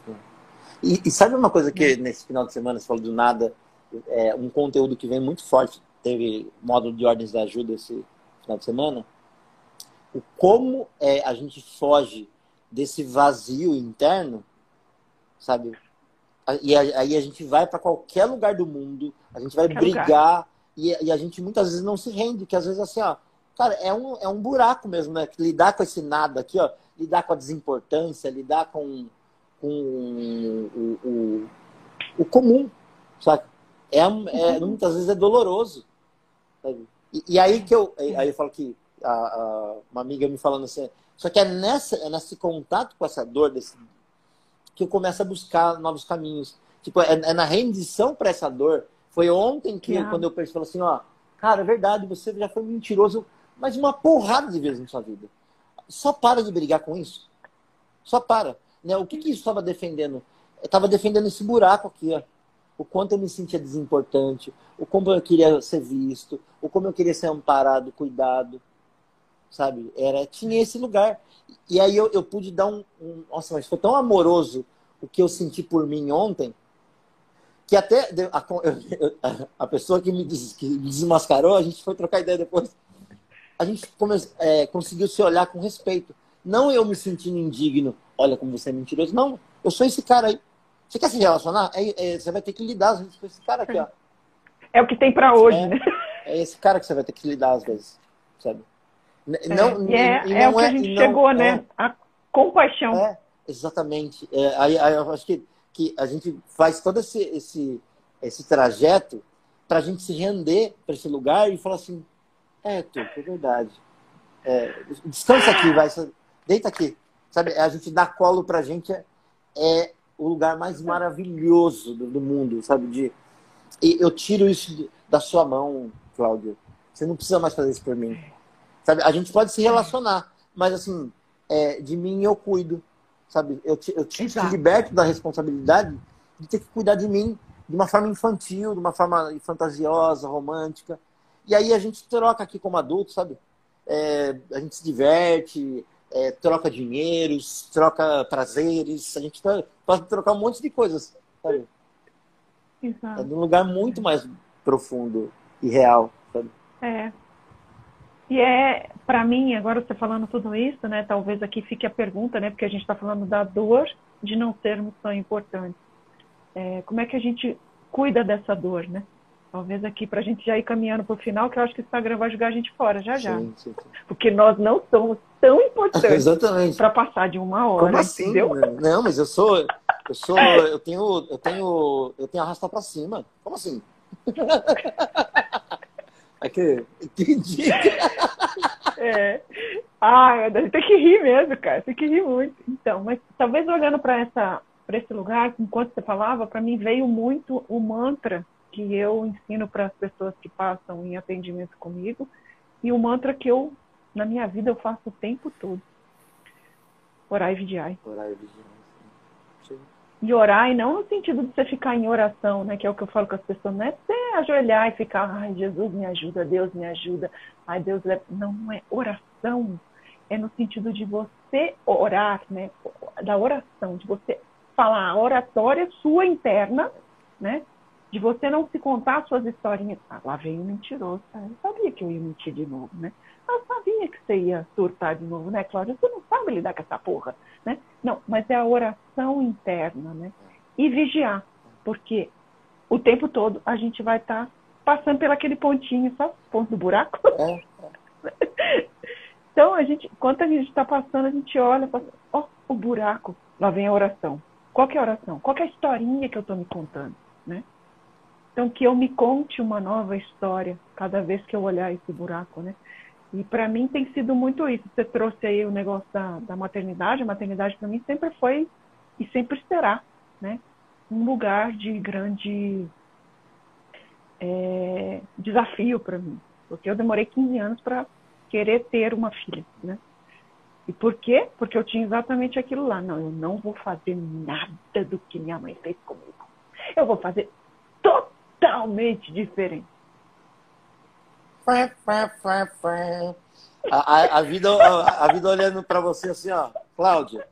E, e, sabe uma coisa que nesse final de semana você falou do nada, é um conteúdo que vem muito forte, teve módulo de ordens da ajuda esse final de semana, o como é, a gente foge desse vazio interno, sabe? E aí a gente vai para qualquer lugar do mundo, a gente vai qualquer brigar e, e, a gente muitas vezes não se rende, que às vezes assim, ó, cara, é um, é um buraco mesmo, né? Lidar com esse nada aqui, ó, lidar com a desimportância, lidar com com o, o, o comum, sabe? É, é, muitas vezes é doloroso. E, e, aí que eu, aí eu falo que a, a, uma amiga me falando assim, só que é, nessa, é nesse contato com essa dor desse, que eu começo a buscar novos caminhos. Tipo, é, é na rendição para essa dor. Foi ontem que, yeah. quando eu percebi, assim, ó, cara, é verdade, você já foi mentiroso, mas uma porrada de vezes na sua vida. Só para de brigar com isso. Só para. Né? O que, que isso estava defendendo? Estava defendendo esse buraco aqui, ó. O quanto eu me sentia desimportante, o como eu queria ser visto, o como eu queria ser amparado, cuidado, sabe? Era tinha esse lugar. E aí eu, eu pude dar um, um, nossa, mas foi tão amoroso o que eu senti por mim ontem que até a, a pessoa que me, des, que me desmascarou, a gente foi trocar ideia depois. A gente come, é, conseguiu se olhar com respeito. Não eu me sentindo indigno, olha como você é mentiroso. Não, eu sou esse cara aí. Você quer se relacionar? É, é, você vai ter que lidar às vezes com esse cara aqui, ó. É o que tem para hoje, é, né? É esse cara que você vai ter que lidar às vezes, sabe? É, não, e é, e é o que a é, gente chegou, né? É. A compaixão. É, exatamente. aí, aí, eu acho que, que a gente faz todo esse, esse, esse trajeto para a gente se render para esse lugar e falar assim, é, tu, é verdade. descansa aqui, vai deita aqui. Sabe, a gente dá colo pra gente é, é o lugar mais maravilhoso do, do, mundo, sabe? De, e eu tiro isso da sua mão, Cláudio. Você não precisa mais fazer isso por mim. Sabe? A gente pode se relacionar, mas assim, é, de mim eu cuido. Sabe? Eu te, eu te, te liberto da responsabilidade de ter que cuidar de mim de uma forma infantil, de uma forma fantasiosa, romântica. E aí a gente troca aqui como adulto, sabe? É, a gente se diverte, é, troca dinheiros, troca prazeres, a gente tá, pode trocar um monte de coisas, sabe? Exato. É num lugar muito mais profundo e real, sabe? É. E é, para mim, agora você falando tudo isso, né? Talvez aqui fique a pergunta, né? Porque a gente está falando da dor de não sermos tão importantes. É, como é que a gente cuida dessa dor, né? Talvez aqui para a gente já ir caminhando para o final, que eu acho que o Instagram vai jogar a gente fora já já. Sim, sim, sim. Porque nós não somos tão importantes *laughs* para passar de uma hora. Como assim? Entendeu? Não, mas eu sou, eu sou, eu tenho, eu tenho, eu tenho arrastar para cima. Como assim? *laughs* É que entendi. É. Ah, tem que rir mesmo, cara. Tem que rir muito. Então, mas talvez olhando para essa para esse lugar, enquanto você falava, para mim veio muito o mantra que eu ensino para as pessoas que passam em atendimento comigo e o mantra que eu, na minha vida, eu faço o tempo todo. Orai e vigiai. Orai e vigiai. E orar, e não no sentido de você ficar em oração, né? Que é o que eu falo com as pessoas, não é você ajoelhar e ficar, ai, Jesus me ajuda, Deus me ajuda, ai, Deus leva. Não, não é oração, é no sentido de você orar, né? Da oração, de você falar a oratória sua interna, né? De você não se contar suas historinhas. Ah, lá veio um mentiroso, eu sabia que eu ia mentir de novo, né? Eu sabia que você ia surtar de novo, né, Cláudia? Você não sabe lidar com essa porra, né? Não, mas é a oração interna, né? E vigiar, porque o tempo todo a gente vai estar tá passando pelo aquele pontinho, sabe? Ponto do buraco. É. *laughs* então, a gente, enquanto a gente está passando, a gente olha, ó, o buraco, lá vem a oração. Qual que é a oração? Qual que é a historinha que eu estou me contando, né? Então, que eu me conte uma nova história cada vez que eu olhar esse buraco, né? E para mim tem sido muito isso. Você trouxe aí o negócio da, da maternidade. A maternidade para mim sempre foi e sempre será, né? Um lugar de grande é, desafio para mim, porque eu demorei 15 anos para querer ter uma filha, né? E por quê? Porque eu tinha exatamente aquilo lá. Não, eu não vou fazer nada do que minha mãe fez comigo. Eu vou fazer totalmente diferente. A, a, a, vida, a, a vida olhando para você assim, ó, Cláudia,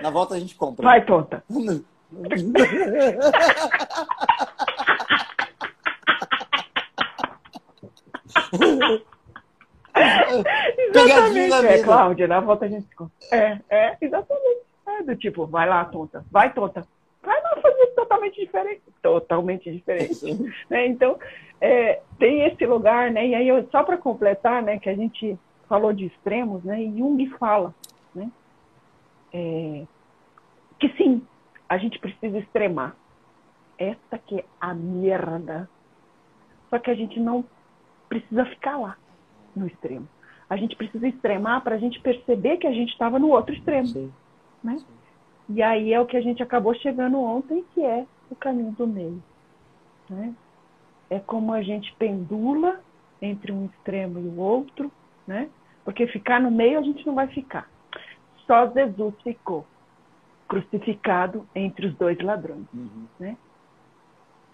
na volta a gente compra. Vai, tonta. *laughs* exatamente, é, Cláudia, na volta a gente compra. É, é, exatamente. É do tipo, vai lá, tonta, vai, tonta. Totalmente diferente. Totalmente diferente. *laughs* Né? Então, é, tem esse lugar, né? E aí, eu, só para completar, né, que a gente falou de extremos, né? E Jung fala, né? É, que sim, a gente precisa extremar. Essa que é a merda. Só que a gente não precisa ficar lá, no extremo. A gente precisa extremar para a gente perceber que a gente estava no outro extremo. Sim. Né? Sim. E aí é o que a gente acabou chegando ontem, que é o caminho do meio. Né? É como a gente pendula entre um extremo e o outro, né? Porque ficar no meio a gente não vai ficar. Só Jesus ficou crucificado entre os dois ladrões, uhum. né?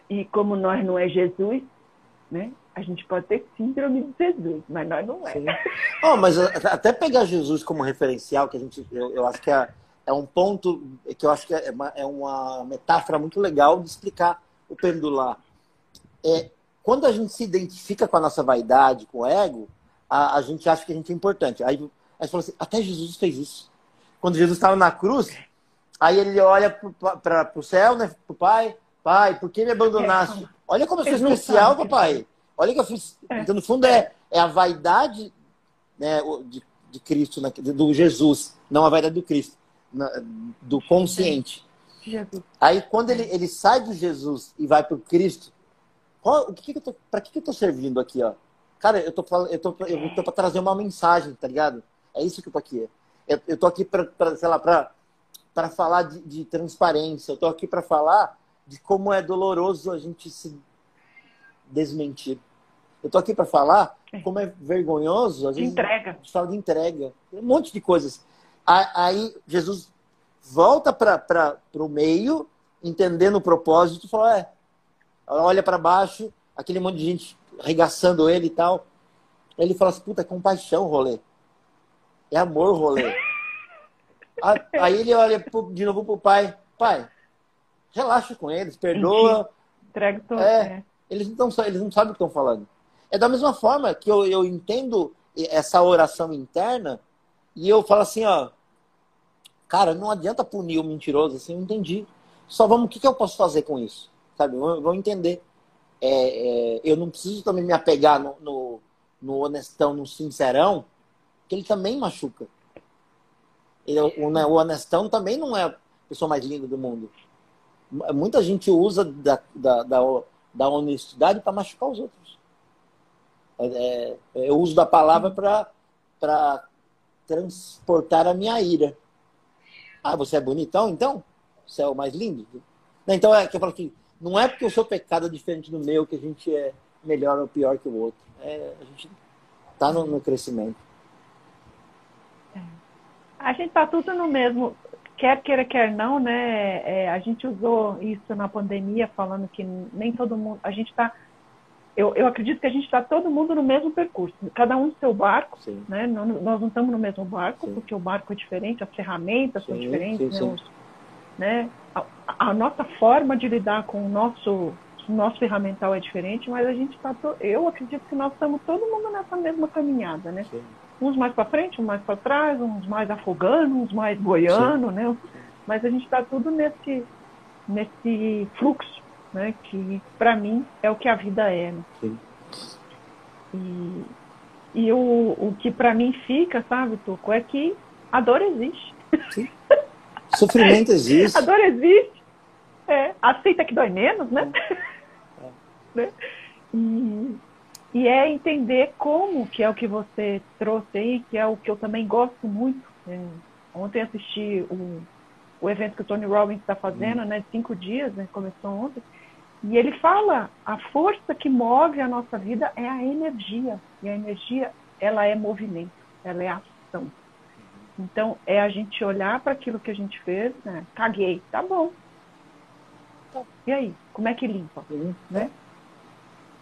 E como nós não é Jesus, né? A gente pode ter síndrome de Jesus, mas nós não é. Oh, mas até pegar Jesus como referencial, que a gente, eu, eu acho que é, é um ponto que eu acho que é uma, é uma metáfora muito legal de explicar o pendular. É, quando a gente se identifica com a nossa vaidade, com o ego, a, a gente acha que a gente é importante. Aí, aí você fala assim, até Jesus fez isso. Quando Jesus estava na cruz, aí ele olha para o céu, né, para o pai, pai, por que me abandonaste? É, olha como eu sou especial, papai. Olha que eu fiz. É. Então, no fundo, é, é a vaidade né, de, de Cristo, né, do Jesus, não a vaidade do Cristo do consciente. Jesus. Aí quando ele, ele sai do Jesus e vai para o Cristo, para que, que, eu tô, que, que eu tô servindo aqui, ó? Cara, eu tô eu tô, eu tô para trazer uma mensagem, tá ligado? É isso que eu tô aqui. Eu, eu tô aqui para, sei lá, para falar de, de, transparência. Eu tô aqui para falar de como é doloroso a gente se desmentir. Eu tô aqui para falar como é vergonhoso a gente entrega. fala de entrega, um monte de coisas. Aí Jesus volta para o meio, entendendo o propósito, e fala: é, olha para baixo, aquele monte de gente arregaçando ele e tal. Ele fala assim: puta, é compaixão rolê. É amor rolê. Aí ele olha de novo pro pai: pai, relaxa com eles, perdoa. Entrega tudo. É, é. Eles, não, eles não sabem o que estão falando. É da mesma forma que eu, eu entendo essa oração interna e eu falo assim: ó, Cara, não adianta punir o mentiroso assim, eu entendi. Só vamos, o que, que eu posso fazer com isso? Sabe? Vamos entender. É, é, eu não preciso também me apegar no, no, no, honestão, no sincerão, que ele também machuca. Ele, o, né, o honestão também não é a pessoa mais linda do mundo. Muita gente usa da, da, da, da honestidade para machucar os outros. É, é, eu uso da palavra para transportar a minha ira. Ah, você é bonitão, então? Você é o mais lindo? Então é que eu falo que não é porque o seu pecado é diferente do meu que a gente é melhor ou pior que o outro. É, a gente está no, no, crescimento. É. A gente está tudo no mesmo. quer queira, quer não, né? É, a gente usou isso na pandemia, falando que nem todo mundo. A gente está. Eu, eu acredito que a gente está todo mundo no mesmo percurso, cada um no seu barco, sim. né? Não, nós não estamos no mesmo barco, sim. porque o barco é diferente, as ferramentas sim, são diferentes, né? Né? A, a, nossa forma de lidar com o nosso, nosso ferramental é diferente, mas a gente está. Eu acredito que nós estamos todo mundo nessa mesma caminhada, né? uns mais para frente, uns mais para trás, uns mais afogando, uns mais boiando, né? Mas a gente está tudo nesse, nesse fluxo, né? Que para mim é o que a vida é. Né? Sim. E, e o, o que para mim fica, sabe, Tuco, é que a dor existe. Sim. Sofrimento existe. *laughs* a dor existe. É, aceita que dói menos, né? É. *laughs* né? E, e é entender como, que é o que você trouxe aí, que é o que eu também gosto muito. É, ontem assisti o, o evento que o Tony Robbins está fazendo, né, cinco dias, né, começou ontem, e ele fala, a força que move a nossa vida é a energia, e a energia, ela é movimento, ela é ação. Então, é a gente olhar para aquilo que a gente fez, né, caguei, tá bom. E aí, como é que limpa? Uhum. Né?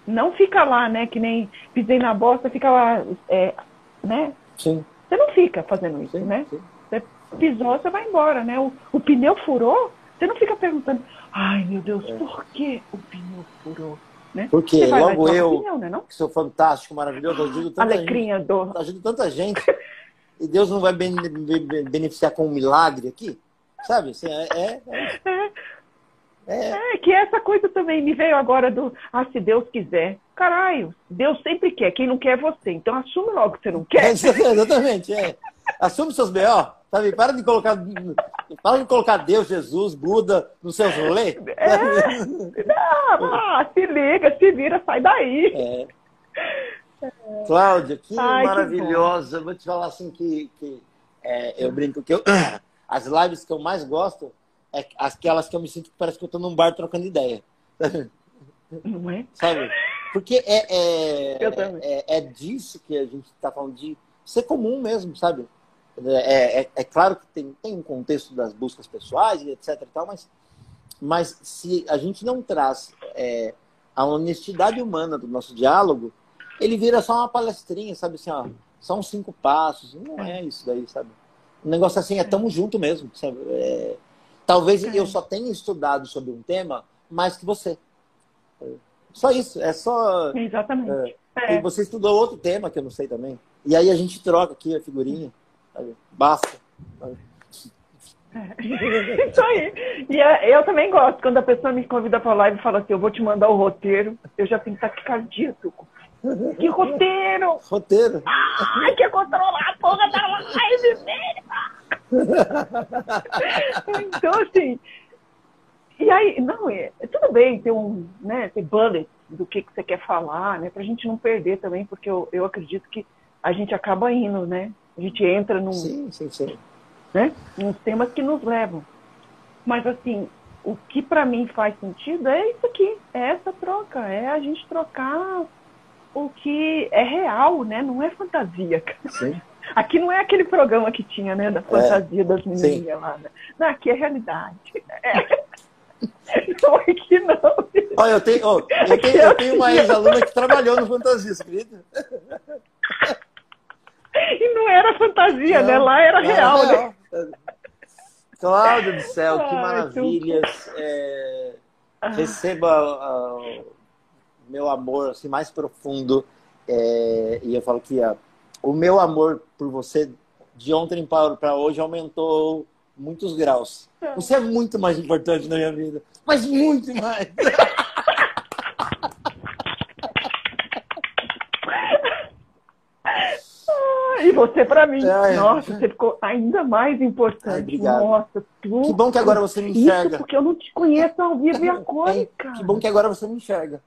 não fica lá, né? Que nem pisei na bosta, fica lá, é, né? Sim. Você não fica fazendo isso, sim, né? Sim. Você pisou, você vai embora, né? O, o pneu furou, você não fica perguntando, ai meu Deus, é. por que o pneu furou? Né? Porque vai, logo eu, pneu, né, que sou fantástico, maravilhoso, ajudo tanta Alecrinha gente, do... ajudo tanta gente, e Deus não vai beneficiar com um milagre aqui? Sabe? Assim, é, é, é. é. É. é. que essa coisa também me veio agora do, ah, se Deus quiser. Caralho, Deus sempre quer, quem não quer é você. Então assume logo que você não quer. *laughs* É, exatamente, é. Assume seus B.O., sabe? Para de colocar, para de colocar Deus, Jesus, Buda nos seus rolês. É. Não, ah, se liga, se vira, sai daí. É. Cláudia, que Ai, maravilhosa. Que Vou te falar assim que, que é, eu brinco que eu, *clears throat* as lives que eu mais gosto é aquelas que eu me sinto que parece que eu tô num bar trocando ideia. Não é? Sabe? Porque é, é, é, é, disso que a gente está falando, de ser comum mesmo, sabe? É, é, é, claro que tem, tem um contexto das buscas pessoais e etc e tal, mas, mas se a gente não traz é, a honestidade humana do nosso diálogo, ele vira só uma palestrinha, sabe assim, ó, são cinco passos, não é isso daí, sabe? O negócio assim é tamo junto mesmo, sabe? É, Talvez é. eu só tenha estudado sobre um tema mais que você. Só isso, é só. Exatamente. É, é. E você estudou outro tema que eu não sei também. E aí a gente troca aqui a figurinha. Sabe? Basta. Sabe? *laughs* Isso aí. E é, eu também gosto. Quando a pessoa me convida para live e fala assim, eu vou te mandar o roteiro, eu já tenho taquicardia, Tuco. Que roteiro! Roteiro! Ai, quer controlar a porra da live, velho! *laughs* então, assim. E aí, não, é, tudo bem ter um, né, ter bullet do que, que você quer falar, né? Pra gente não perder também, porque eu, eu acredito que a gente acaba indo, né? A gente entra num. Sim, sim, sim. Né? Nos temas que nos levam. Mas assim, o que para mim faz sentido é isso aqui, é essa troca, é a gente trocar o que é real, né? Não é fantasia. Sim. Aqui não é aquele programa que tinha, né, da fantasia é, das menininhas lá. Né? Não, aqui é realidade. É. *laughs* Não, aqui não. Olha, eu tenho, oh, eu tenho, eu tenho uma ex-aluna que trabalhou no Fantasia, acredita? Não era fantasia, não, né? Lá era real, real, né? Cláudio do céu, que maravilhas. É, receba uh, meu amor assim, mais profundo. É, e eu falo que a o meu amor por você de ontem para hoje aumentou muitos graus. Você é muito mais importante na minha vida, mas muito mais. *laughs* E você para mim. É, Nossa, você ficou ainda mais importante. Ai, obrigado. Nossa, tu... Que bom que agora você me enxerga. Isso porque eu não te conheço ao vivo e a *laughs* cor, é, Que bom que agora você me enxerga.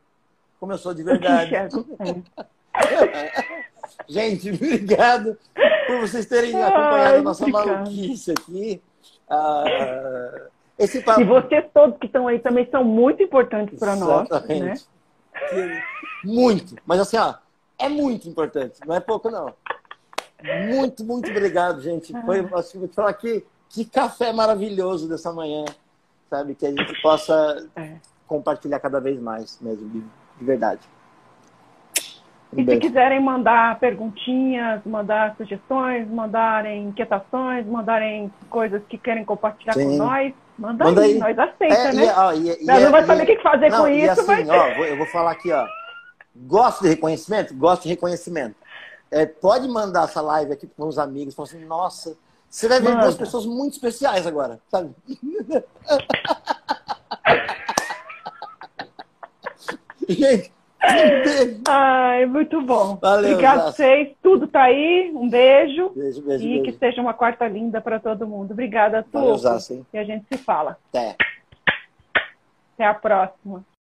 Como eu sou de verdade. Eu te enxergo. É. *laughs* Gente, obrigado por vocês terem acompanhado a nossa maluquice aqui. Ah, esse papo... E vocês todos que estão aí também são muito importantes para nós. Né? Muito. Mas assim, ó, é muito importante. Não é pouco, não. Muito, muito obrigado, gente. Foi, assim, vou te falar que que café maravilhoso dessa manhã, sabe? Que a gente possa é. compartilhar cada vez mais mesmo, de, de verdade. Um e beijo. se quiserem mandar perguntinhas, mandar sugestões, mandarem inquietações, mandarem coisas que querem compartilhar Sim. com nós, manda, manda aí, aí, nós aceitamos, é, né? E, ó, e, nós não vai saber o que fazer não, com isso, assim, mas... ó, eu vou falar aqui, ó. Gosto de reconhecimento? Gosto de reconhecimento. É, pode mandar essa live aqui para os amigos, falar assim, nossa, você vai ver duas pessoas muito especiais agora, sabe? *laughs* Gente, Ai, muito bom. Valeu, Obrigado a vocês. Tudo tá aí. Um beijo. Beijo, beijo. E beijo. que seja uma quarta linda para todo mundo. Obrigada, Tuco. E a gente se fala. Até. Até a próxima.